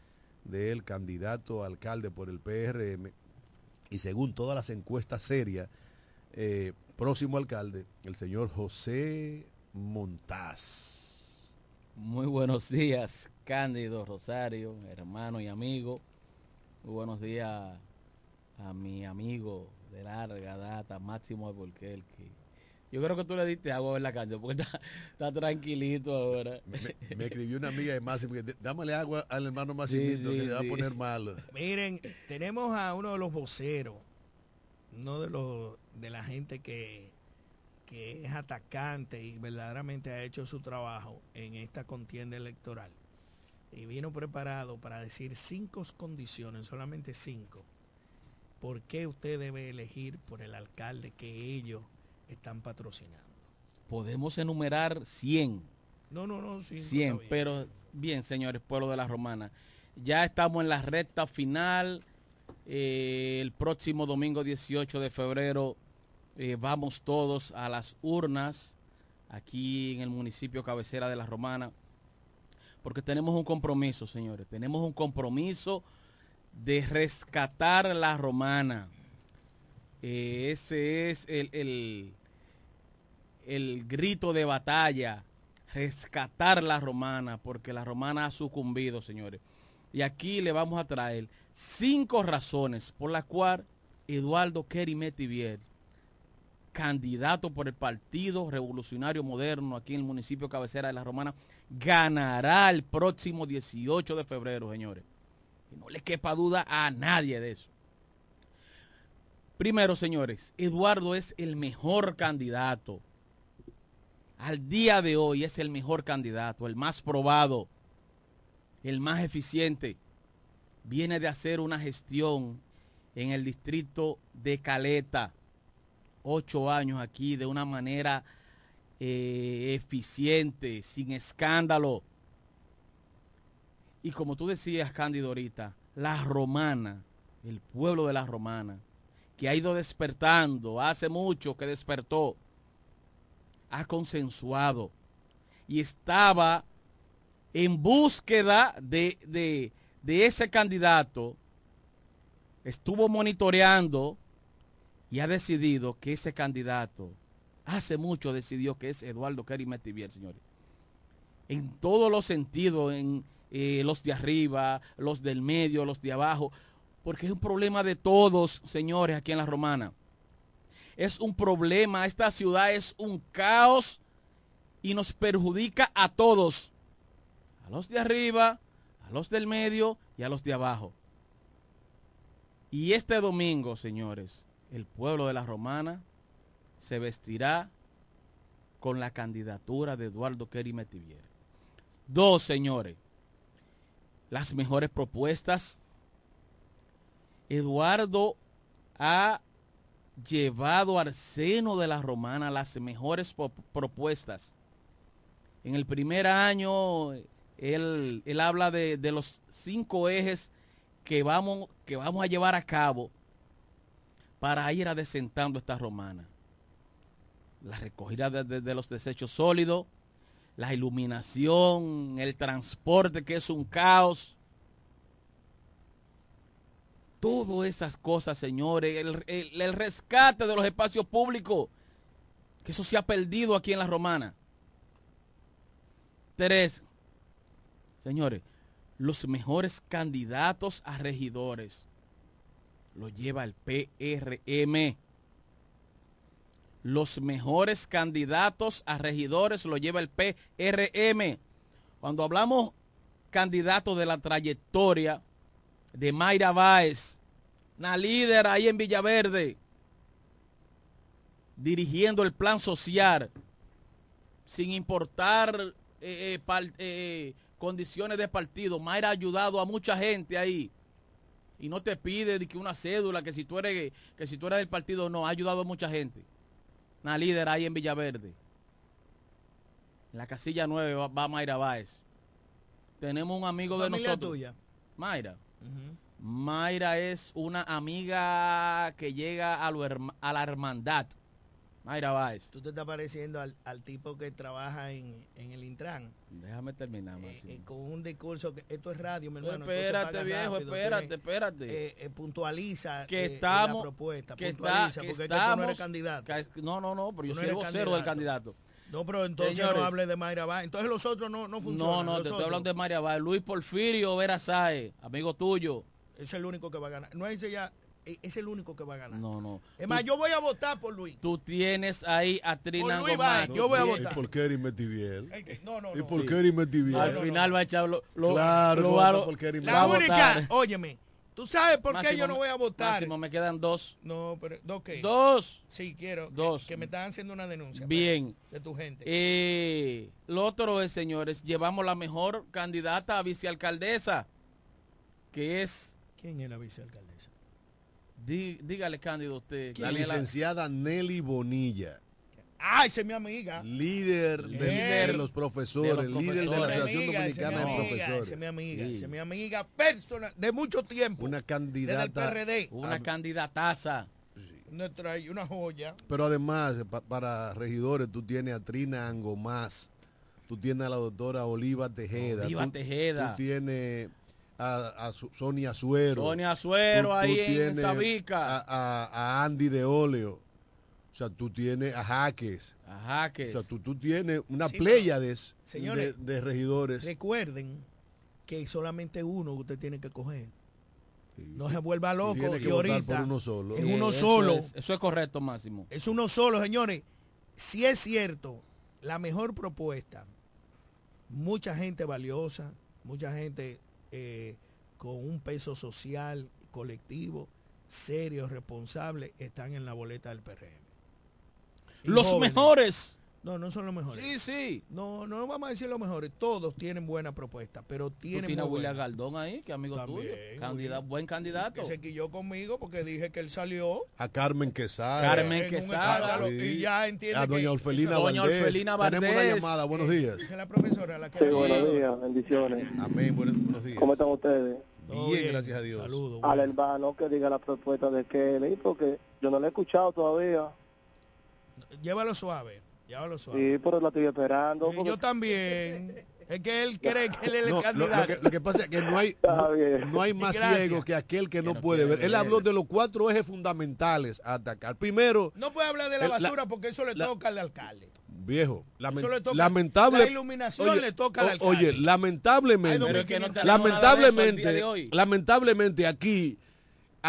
del candidato alcalde por el PRM y según todas las encuestas serias, eh, próximo alcalde, el señor José Montaz. Muy buenos días, Cándido Rosario, hermano y amigo. Muy buenos días a mi amigo de larga data, Máximo Alburquerque yo creo que tú le diste agua en la cancha porque está, tranquilito ahora. Me, escribió una amiga de Máximo que dámale agua al hermano Máximo que se va a poner malo. Miren, tenemos a uno de los voceros, uno de los de la gente que, que es atacante y verdaderamente ha hecho su trabajo en esta contienda electoral. Y vino preparado para decir cinco condiciones, solamente cinco. ¿Por qué usted debe elegir por el alcalde que ellos están patrocinando. Podemos enumerar 100. No, no, no, 100, pero bien, señores, pueblo de la Romana. Ya estamos en la recta final. Eh, el próximo domingo 18 de febrero eh, vamos todos a las urnas aquí en el municipio cabecera de la Romana. Porque tenemos un compromiso, señores. Tenemos un compromiso de rescatar la Romana. Eh, ese es el, el, grito de batalla, rescatar la romana, porque la romana ha sucumbido, señores. Y aquí le vamos a traer cinco razones por las cuales Eduardo Kerry Metivier, candidato por el Partido Revolucionario Moderno aquí en el municipio cabecera de La Romana, ganará el próximo 18 de febrero, señores. Y no le quepa duda a nadie de eso. Primero, señores, Eduardo es el mejor candidato. Al día de hoy es el mejor candidato, el más probado, el más eficiente. Viene de hacer una gestión en el distrito de Caleta. Ocho años aquí de una manera eh, eficiente, sin escándalo. Y como tú decías, Cándido, ahorita, la romana, el pueblo de la romana, que ha ido despertando, hace mucho que despertó, ha consensuado y estaba en búsqueda de, de, ese candidato, estuvo monitoreando y ha decidido que ese candidato, hace mucho decidió que es Eduardo Kerry señores. En todos los sentidos, en eh, los de arriba, los del medio, los de abajo, porque es un problema de todos, señores, aquí en la Romana. Es un problema, esta ciudad es un caos y nos perjudica a todos, a los de arriba, a los del medio y a los de abajo. Y este domingo, señores, el pueblo de la Romana se vestirá con la candidatura de Eduardo Kerry Metivier. Dos, señores, las mejores propuestas Eduardo ha llevado al seno de la romana las mejores propuestas. En el primer año, él, habla de, los cinco ejes que vamos, que vamos a llevar a cabo para ir adecentando esta romana. La recogida de, los desechos sólidos, la iluminación, el transporte que es un caos. Todas esas cosas, señores, el, rescate de los espacios públicos, que eso se ha perdido aquí en la Romana. Tres, señores, los mejores candidatos a regidores lo lleva el PRM. Los mejores candidatos a regidores lo lleva el PRM. Cuando hablamos candidato de la trayectoria de Mayra Báez, una líder ahí en Villaverde, dirigiendo el plan social, sin importar eh, eh, par- eh, condiciones de partido. Mayra ha ayudado a mucha gente ahí. Y no te pide de que una cédula, que si tú eres, que si tú eres del partido, no, ha ayudado a mucha gente. Una líder ahí en Villaverde. En la casilla 9 va, va Mayra Báez. Tenemos un amigo de nosotros. tuya. Mayra. Mayra es una amiga que llega a, lo herma- a la hermandad. Mayra Báez. Tú te estás pareciendo al, al tipo que trabaja en, en el Intran. Déjame terminar, eh, eh, con un discurso que esto es radio, mi hermano. Espérate, viejo, rápido, espérate, espérate. eh, puntualiza que estamos la propuesta, que está- puntualiza, que porque es que tú estamos no eres candidato. que- no, no, no, pero yo no soy vocero del candidato. No, pero entonces Señores. no hable de Mayra Báez. Entonces los otros no, no No, funcionan. no, los te estoy otros. hablando de María Báez. Luis Porfirio Vera Sáez, amigo tuyo. Es el único que va a ganar. No es ya, eh, es el único que va a ganar. No, no. Es más, Tú- yo voy a votar por Luis. Tú tienes ahí a Trina Luis Gomán. Báez, yo voy a ¿Y votar. por qué Eris Metiviel? No, no, ¿Y no. por Sí. qué Eris Metiviel? Al final va a echar lo, lo- Claro, lo no por La única, votar. óyeme, ¿tú sabes por qué Máximo, yo no voy a votar? Máximo, me quedan dos. No, pero ¿dos qué? Dos. Sí, quiero. Dos. Que, me están haciendo una denuncia. Bien. De tu gente. Eh, lo otro es, señores, llevamos la mejor candidata a vicealcaldesa, que es, ¿Quién es la vicealcaldesa? dí- dígale Cándido usted. La ¿quién es licenciada Nelly Bonilla, Ah, esa es mi amiga. líder de, Líder de los profesores, de los líder de la. Asociación Amiga, esa es mi Dominicana de amiga, Profesores. Esa es mi amiga, Sí. esa es mi amiga personal de mucho tiempo. Una desde el candidata, PRD. Una candidataza. Nuestra, y una joya. pero además pa- para regidores tú tienes a Trina Angomás, tú tienes a la doctora Oliva Tejeda, Oliva tú, Tejeda. tú tienes a, a Sonia Suero, Sonia Suero tú- tú ahí en tienes Sabica. a, a- a Andy de Oleo, o sea, tú tienes a Jaques, A Jaques. o sea, tú, tú tienes una Sí, pléyades de, señores, de regidores. Recuerden que solamente uno usted tiene que coger. No se vuelva loco Tiene que votar ahorita por uno solo. es Sí, uno eso solo. es- eso es correcto, Máximo. Es uno solo, señores. Si es cierto, la mejor propuesta, mucha gente valiosa, mucha gente eh, con un peso social, colectivo, serio, responsable, están en la boleta del PRM. Y Los jóvenes. mejores. No, no son los mejores. Sí, sí. No, no vamos a decir los mejores. Todos tienen buena propuesta, pero Tú tienen tienes a muy William. Galdón ahí, que amigo También, tuyo. Candida- buen candidato. Que se quilló conmigo porque dije que él salió. A Carmen Quesada. Carmen Quesada. Sí. Y ya entiende A doña que- Orfelina Doña Valdés. Orfelina Tenemos una llamada. Buenos días. La profesora la que Sí, buenos días, bendiciones. Amén. Buenos, buenos días. ¿Cómo están ustedes? Bien, gracias a Dios. Saludos. Al bueno. hermano que diga la propuesta de Kelly, porque yo no la he escuchado todavía. Llévalo suave. Llévalo suave. Sí, pero la estoy esperando. Y porque- yo también. Es que él cree que él es el No, lo, lo candidato. que, lo que pasa es que no hay, no, hay más Gracias. ciego que aquel que no, no puede ver. Él habló de los cuatro ejes fundamentales a atacar. Primero, No puede hablar de la El- la- basura porque eso le la- toca al alcalde. viejo, lamen- Eso le toca- lamentable. la iluminación le toca al alcalde. Oye, lamentablemente, Ay, lamentablemente, lamentablemente aquí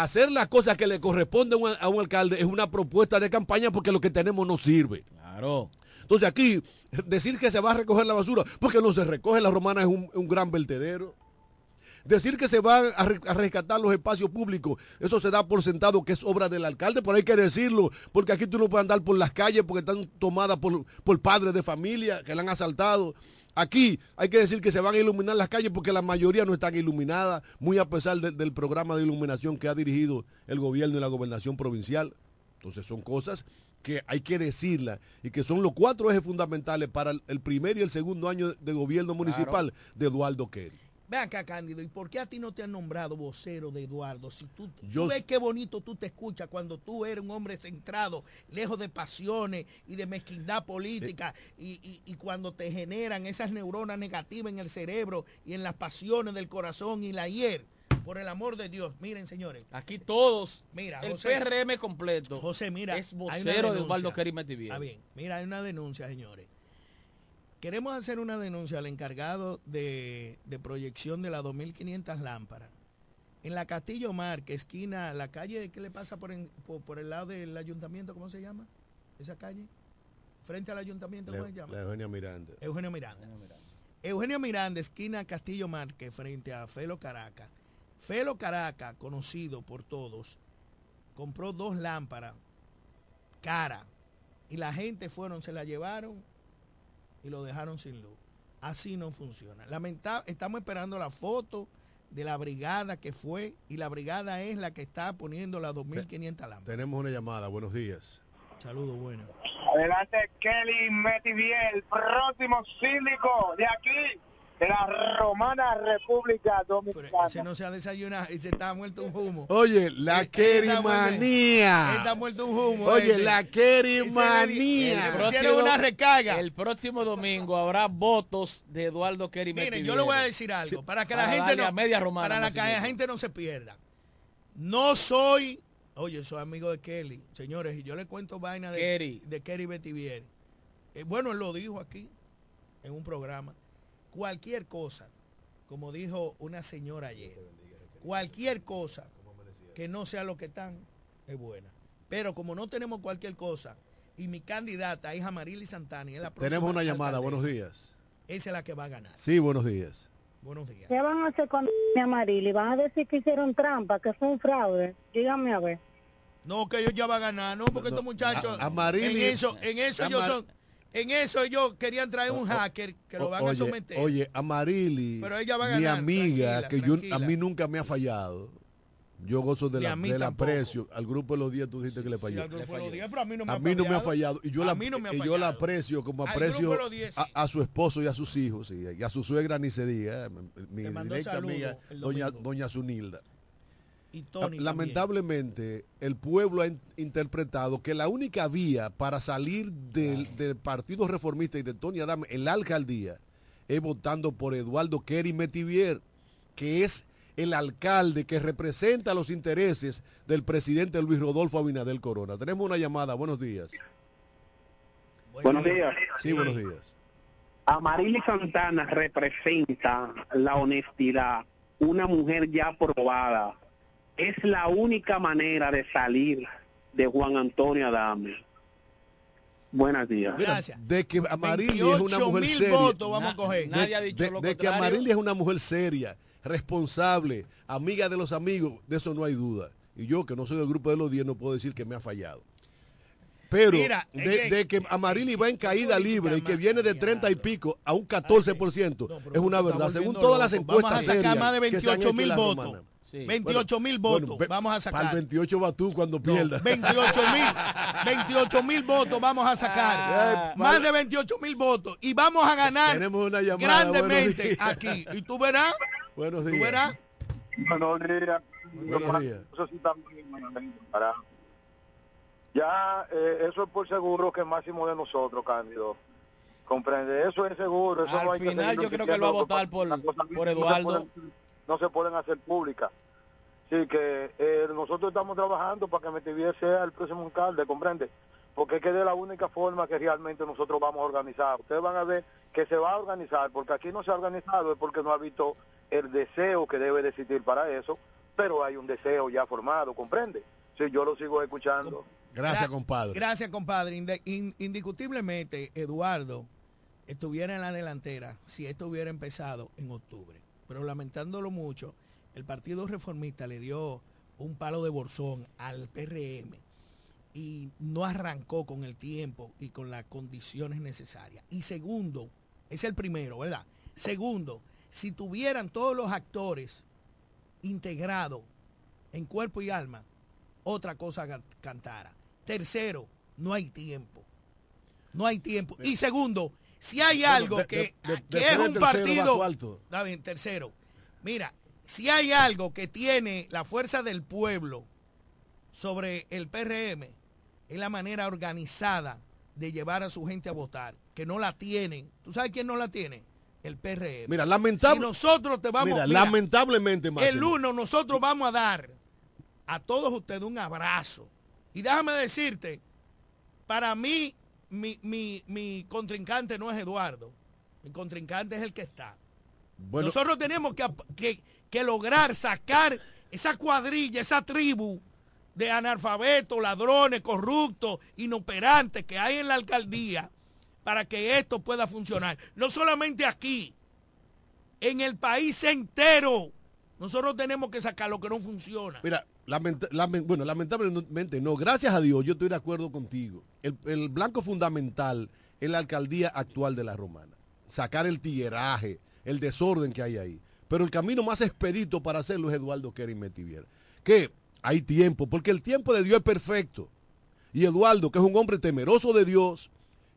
hacer las cosas que le corresponden a un- a un alcalde es una propuesta de campaña porque lo que tenemos no sirve. Claro. Entonces aquí, decir que se va a recoger la basura, porque no se recoge, la romana es un, un gran vertedero. Decir que se van a, re- a rescatar los espacios públicos, eso se da por sentado que es obra del alcalde, pero hay que decirlo, porque aquí tú no puedes andar por las calles porque están tomadas por, por padres de familia que la han asaltado. Aquí hay que decir que se van a iluminar las calles porque la mayoría no están iluminadas, muy a pesar de- del programa de iluminación que ha dirigido el gobierno y la gobernación provincial. Entonces son cosas que hay que decirlas y que son los cuatro ejes fundamentales para el, primer y el segundo año de, gobierno municipal de Eduardo Kerry. Ve acá, Cándido, ¿y por qué a ti no te han nombrado vocero de Eduardo? Si tú, tú ves qué bonito tú te escuchas cuando tú eres un hombre centrado, lejos de pasiones y de mezquindad política, y, y- y cuando te generan esas neuronas negativas en el cerebro y en las pasiones del corazón y la hier. Por el amor de Dios, miren, señores. Aquí todos, Mira, el José, PRM completo, José, mira, es vocero de. Eduardo Kerry Metivier. Está bien, mira, hay una denuncia, señores. Queremos hacer una denuncia al encargado de, de proyección de las 2.500 lámparas. En la Castillo Marque, esquina, la calle que le pasa por, en- por, por el lado del ayuntamiento, ¿cómo se llama? Esa calle. Frente al ayuntamiento, ¿cómo se llama? la Eugenia Miranda. Eugenio Miranda. Eugenio Miranda, esquina Castillo Marque, frente a Felo Caracas. Felo Caracas, conocido por todos, compró dos lámparas cara y la gente fueron, se la llevaron y lo dejaron sin luz. Así no funciona. Lamenta- estamos esperando la foto de la brigada que fue y la brigada es la que está poniendo las 2.500 lámparas. Tenemos una llamada, buenos días. Saludos, bueno. Adelante Kelly Metivier, el próximo síndico de aquí, de la Romana República Dominicana. Ese no se ha desayunado y se está muerto un humo. Oye, la Él está está muerto un humo. Oye, ese. la le pusieron una recarga. El próximo domingo habrá votos de Eduardo Kerry Miren, yo le voy a decir algo, para que la gente no, a media romana, para la que la gente no se pierda. No soy, oye, soy amigo de Kelly, señores, y yo le cuento vaina de Kerry. de Kerry Betivier. Eh, bueno, él lo dijo aquí en un programa. Cualquier cosa, como dijo una señora ayer, cualquier cosa que no sea lo que están es buena. Pero como no tenemos cualquier cosa y mi candidata es Amarili Santani, es la próxima Tenemos una llamada, buenos días. Esa es la que va a ganar. Sí, buenos días. Buenos días. ¿Qué van a hacer con mi Amarili? ¿Van a decir que hicieron trampa, que fue un fraude? Dígame a ver. No, que ellos ya van a ganar, no, porque estos muchachos a- Amarili- en eso, en eso ellos son, en eso ellos querían traer un hacker que lo van a someter. Oye, Amarili, Pero ella va a mi ganar, amiga, tranquila, que yo, a mí nunca me ha fallado. Yo gozo de la- del aprecio. Al grupo de los días tú dijiste que le Sí, falló. al grupo de los días, pero a mí no me a ha mí no me ha fallado. Y yo, A la, mí no me ha y yo la fallado. aprecio como aprecio sí. a, a su esposo y a sus hijos. y a su suegra ni se diga. Mi directa amiga, doña, doña Zunilda. Y Tony también. Lamentablemente, el pueblo ha in- interpretado que la única vía para salir del, del Partido Reformista y de Tony Adame en la alcaldía es votando por Eduardo Kerry Metivier, que es el alcalde que representa los intereses del presidente Luis Rodolfo Abinadel Corona. Tenemos una llamada, buenos días. Buenos días. Sí, buenos días. Amarili Santana representa la honestidad, una mujer ya probada. Es la única manera de salir de Juan Antonio Adame. Buenos días. Mira, De que Amarili es una 28 mujer mil seria. votos vamos a coger. De- Nadie ha dicho de, lo de que. Amarili es una mujer seria, responsable, amiga de los amigos, de eso no hay duda. Y yo, que no soy del grupo de los 10, no puedo decir que me ha fallado. Pero Mira, es de, que- de que Amarili va en caída libre y que viene de 30 y pico a un 14%, es una verdad. Según todas las encuestas Vamos a sacar serias más de que se han 28 hecho mil votos. romana. 28 mil Bueno, votos vamos a sacar. 28 va tú cuando pierdas. *laughs* 28 mil 28 mil votos vamos a sacar. Más vale. de 28 mil votos. Y vamos a ganar Tenemos una llamada. grandemente aquí. Y tú verás. Buenos Tú días. verás. Buenos días. Buenos días. Eso sí también, para- Ya, eh, eso es por seguro que es máximo de nosotros, Cándido. Comprende, eso es seguro. Eso Al no hay que final seguir yo creo que él va a votar por, por Eduardo. No se pueden hacer públicas. Sí, que eh, nosotros estamos trabajando para que Metivier sea el próximo alcalde, comprende. Porque es que de la única forma que realmente nosotros vamos a organizar. Ustedes van a ver que se va a organizar, porque aquí no se ha organizado, es porque no ha visto el deseo que debe de existir para eso, pero hay un deseo ya formado, comprende. Sí, yo lo sigo escuchando. Gracias, Gra- compadre. Gracias, compadre. Inde- in- indiscutiblemente, Eduardo estuviera en la delantera si esto hubiera empezado en octubre. Pero lamentándolo mucho, el Partido Reformista le dio un palo de bolsón al PRM y no arrancó con el tiempo y con las condiciones necesarias. Y segundo, es el primero, ¿verdad? Segundo, si tuvieran todos los actores integrados en cuerpo y alma, otra cosa can- cantara. Tercero, no hay tiempo. No hay tiempo. Y segundo, si hay Bueno, algo de- que, de- que es un partido... bien, tercero. Mira, si hay algo que tiene la fuerza del pueblo sobre el PRM, es la manera organizada de llevar a su gente a votar, que no la tienen. ¿Tú sabes quién no la tiene? El PRM. Mira, lamentable. Si nosotros te vamos Mira, mira, lamentablemente, el uno nosotros vamos a dar a todos ustedes un abrazo. Y déjame decirte, para mí, mi, mi, mi contrincante no es Eduardo. Mi contrincante es el que está. Bueno, Nosotros tenemos que, que- que lograr sacar esa cuadrilla, esa tribu de analfabetos, ladrones, corruptos, inoperantes que hay en la alcaldía para que esto pueda funcionar. No solamente aquí, en el país entero. Nosotros tenemos que sacar lo que no funciona. Mira, bueno, lamentablemente no. Gracias a Dios, yo estoy de acuerdo contigo. El, blanco fundamental es la alcaldía actual de la Romana. Sacar el tigueraje, el desorden que hay ahí. Pero el camino más expedito para hacerlo es Eduardo Kerry Metivier. Que hay tiempo, porque el tiempo de Dios es perfecto. Y Eduardo, que es un hombre temeroso de Dios,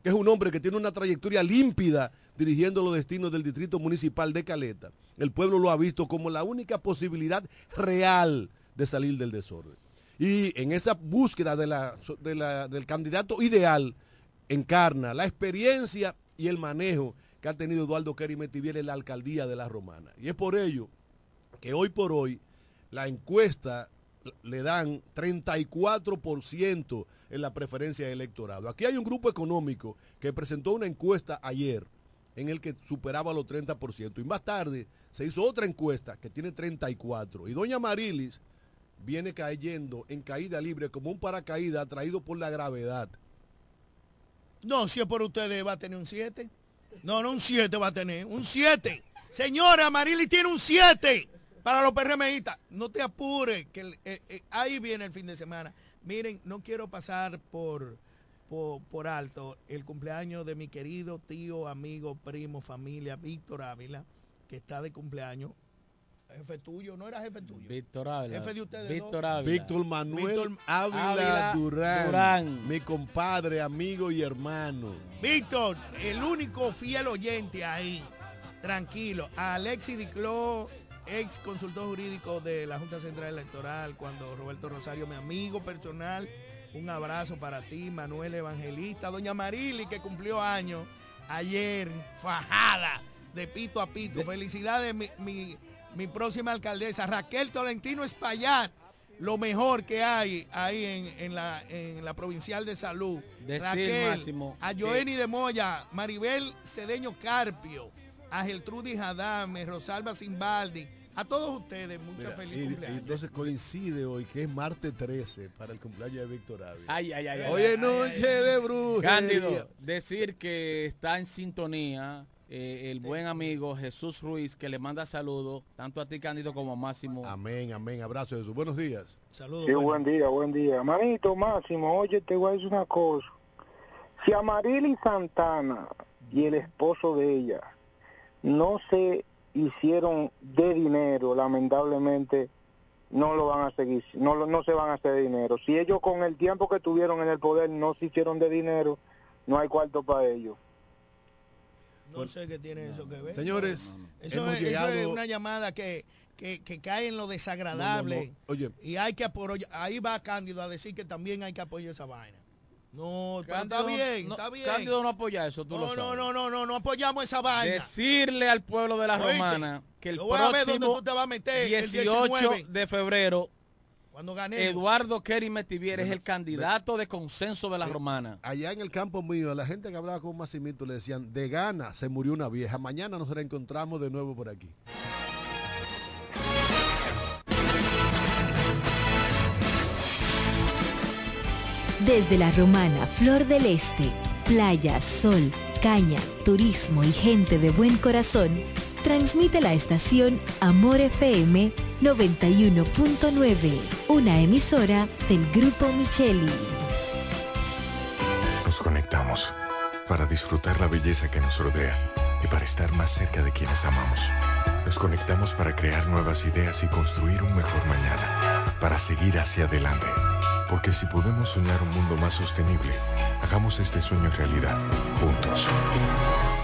que es un hombre que tiene una trayectoria límpida dirigiendo los destinos del Distrito Municipal de Caleta, el pueblo lo ha visto como la única posibilidad real de salir del desorden. Y en esa búsqueda de la- de la- del candidato ideal encarna la experiencia y el manejo que ha tenido Eduardo Kerry Metivier en la alcaldía de La Romana. Y es por ello que hoy por hoy la encuesta le dan 34% en la preferencia de electorado. Aquí hay un grupo económico que presentó una encuesta ayer en el que superaba los 30%. Y más tarde se hizo otra encuesta que tiene 34%. Y doña Marilis viene cayendo en caída libre como un paracaídas atraído por la gravedad. No, si es por ustedes va a tener un 7. No, no un 7 va a tener, un 7. Señora, Marily tiene un 7 para los PRMistas. No te apures, que eh, eh, ahí viene el fin de semana. Miren, no quiero pasar por, por, por alto el cumpleaños de mi querido tío, amigo, primo, familia, Víctor Ávila, que está de cumpleaños. Jefe tuyo, no era jefe tuyo. Víctor Ávila. Jefe de ustedes Víctor dos. Ávila. Víctor Manuel Víctor Ávila, Ávila Durán, Durán. mi compadre, amigo y hermano. Víctor, el único fiel oyente ahí, tranquilo. A Alexis Dicló, ex consultor jurídico de la Junta Central Electoral, cuando Roberto Rosario, mi amigo personal, un abrazo para ti, Manuel Evangelista, doña Marili, que cumplió años ayer, fajada, de pito a pito. Felicidades, mi, mi- mi próxima alcaldesa, Raquel Tolentino Espaillat. Lo mejor que hay ahí en, en la, en la provincial de salud. Decir, Raquel, Máximo, a que- Joenny de Moya, Maribel Cedeño Carpio, a Geltrudis Adame, Rosalba Simbaldi, a todos ustedes, mucha Mira, feliz y- y cumpleaños. entonces coincide hoy que es martes 13 para el cumpleaños de Víctor Ávila. Ay, ay, ay. ay, Hoy es ay, noche ay, ay. de brujería. Cándido, decir que está en sintonía eh, el buen amigo Jesús Ruiz, que le manda saludos tanto a ti, Cándido, como a Máximo. Amén, amén. Abrazo Jesús. Buenos días. Saludos. Sí, buen día, buen día. Manito Máximo, oye, te voy a decir una cosa. Si Amarili Santana y el esposo de ella no se hicieron de dinero, lamentablemente no lo van a seguir, no, lo- no se van a hacer de dinero. Si ellos con el tiempo que tuvieron en el poder no se hicieron de dinero, no hay cuarto para ellos. No sé qué tiene eso que ver. Señores, Eso, hemos es, eso llegado... es una llamada que, que, que cae en lo desagradable. No, no, no. Oye, Y hay que apoyar, ahí va Cándido a decir que también hay que apoyar esa vaina. No, pero Cándido está bien, no- está bien. Cándido no apoya eso, tú lo no, sabes. no, no, no, no, no apoyamos esa vaina. Decirle al pueblo de la Oíste, Romana que el yo voy a ver dónde próximo tú te vas a meter el 18 19. de febrero, Cuando gané. Eduardo Kerry Metivier es el candidato de consenso de la Eh, Romana. allá en el campo mío, a la gente que hablaba con Massimito le decían, de gana se murió una vieja. Mañana nos reencontramos de nuevo por aquí. Desde la romana Flor del Este, playa, sol, caña, turismo y gente de buen corazón, transmite la estación Amor FM 91.9, una emisora del Grupo Micheli. Nos conectamos para disfrutar la belleza que nos rodea y para estar más cerca de quienes amamos. Nos conectamos para crear nuevas ideas y construir un mejor mañana, para seguir hacia adelante. Porque si podemos soñar un mundo más sostenible, hagamos este sueño realidad, juntos.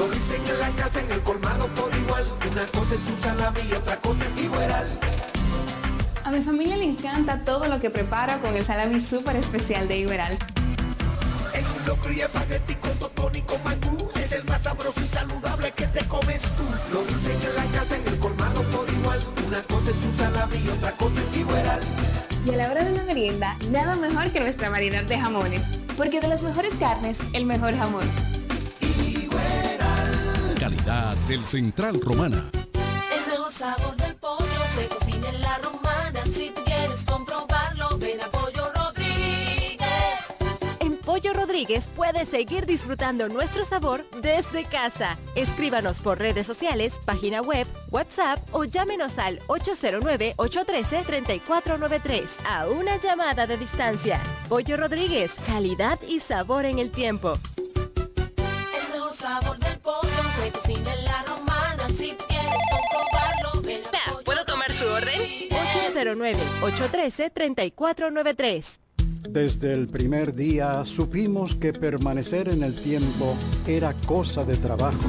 Lo dicen en la casa, en el colmado por igual. Una cosa es su salami y otra cosa es igual. A mi familia le encanta todo lo que preparo con el salami súper especial de Iberal. En un locro y espagueti con totón con mangú. Es el más sabroso y saludable que te comes tú. Lo dicen en la casa, en el colmado por igual. Una cosa es su salami y otra cosa es igual. Y a la hora de la merienda, nada mejor que nuestra variedad de jamones. Porque de las mejores carnes, el mejor jamón. Calidad del Central Romana. El mejor sabor del pollo se cocina en la romana. Si tú quieres comprobarlo, ven a Pollo Rodríguez. En Pollo Rodríguez puedes seguir disfrutando nuestro sabor desde casa. Escríbanos por redes sociales, página web, WhatsApp o llámenos al 809-813-3493 a una llamada de distancia. Pollo Rodríguez, calidad y sabor en el tiempo. El mejor sabor del pollo cocina la romana. Si quieres comprobarlo, ven ¿Puedo tomar su orden? 809-813-3493. Desde el primer día supimos que permanecer en el tiempo era cosa de trabajo.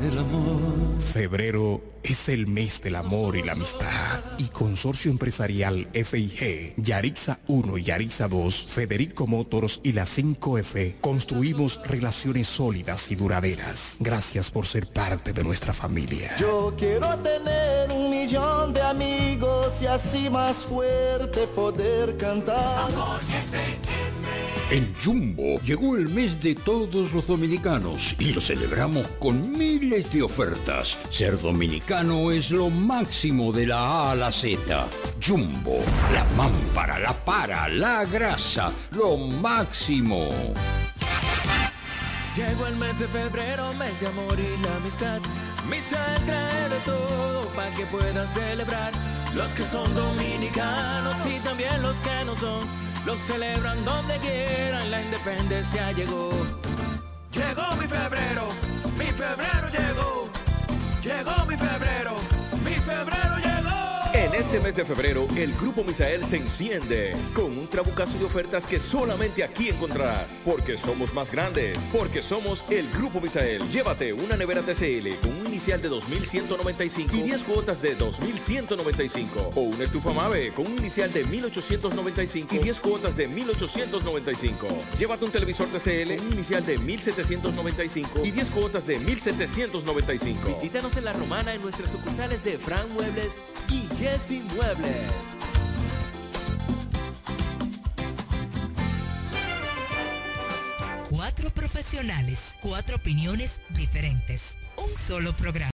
El amor. Febrero es el mes del amor y la amistad. Y Consorcio Empresarial FIG, Yarixa 1 y Yarixa 2, Federico Motors y la 5F construimos relaciones sólidas y duraderas. Gracias por ser parte de nuestra familia. Yo quiero tener un millón de amigos y así más fuerte poder cantar. En Jumbo llegó el mes de todos los dominicanos y lo celebramos con miles de ofertas. Ser dominicano es lo máximo de la A a la Z. Jumbo, la mámpara, la para, la grasa, lo máximo. Llegó el mes de febrero, mes de amor y la amistad. Misa trae de todo para que puedas celebrar. Los que son dominicanos y también los que no son, los celebran donde quieran. La independencia llegó. Llegó mi febrero, mi febrero llegó. Llegó mi Este mes de febrero, el Grupo Misael se enciende con un trabucazo de ofertas que solamente aquí encontrarás. Porque somos más grandes, porque somos el Grupo Misael. Llévate una nevera TCL con un inicial de 2.195 y 10 cuotas de 2.195. O una estufa Mave con un inicial de 1.895 y 10 cuotas de 1.895. Llévate un televisor TCL con un inicial de 1.795 y 10 cuotas de 1.795. Visítanos en La Romana en nuestras sucursales de Fran Muebles y Jesse Muebles. Cuatro profesionales, cuatro opiniones diferentes. Un solo programa.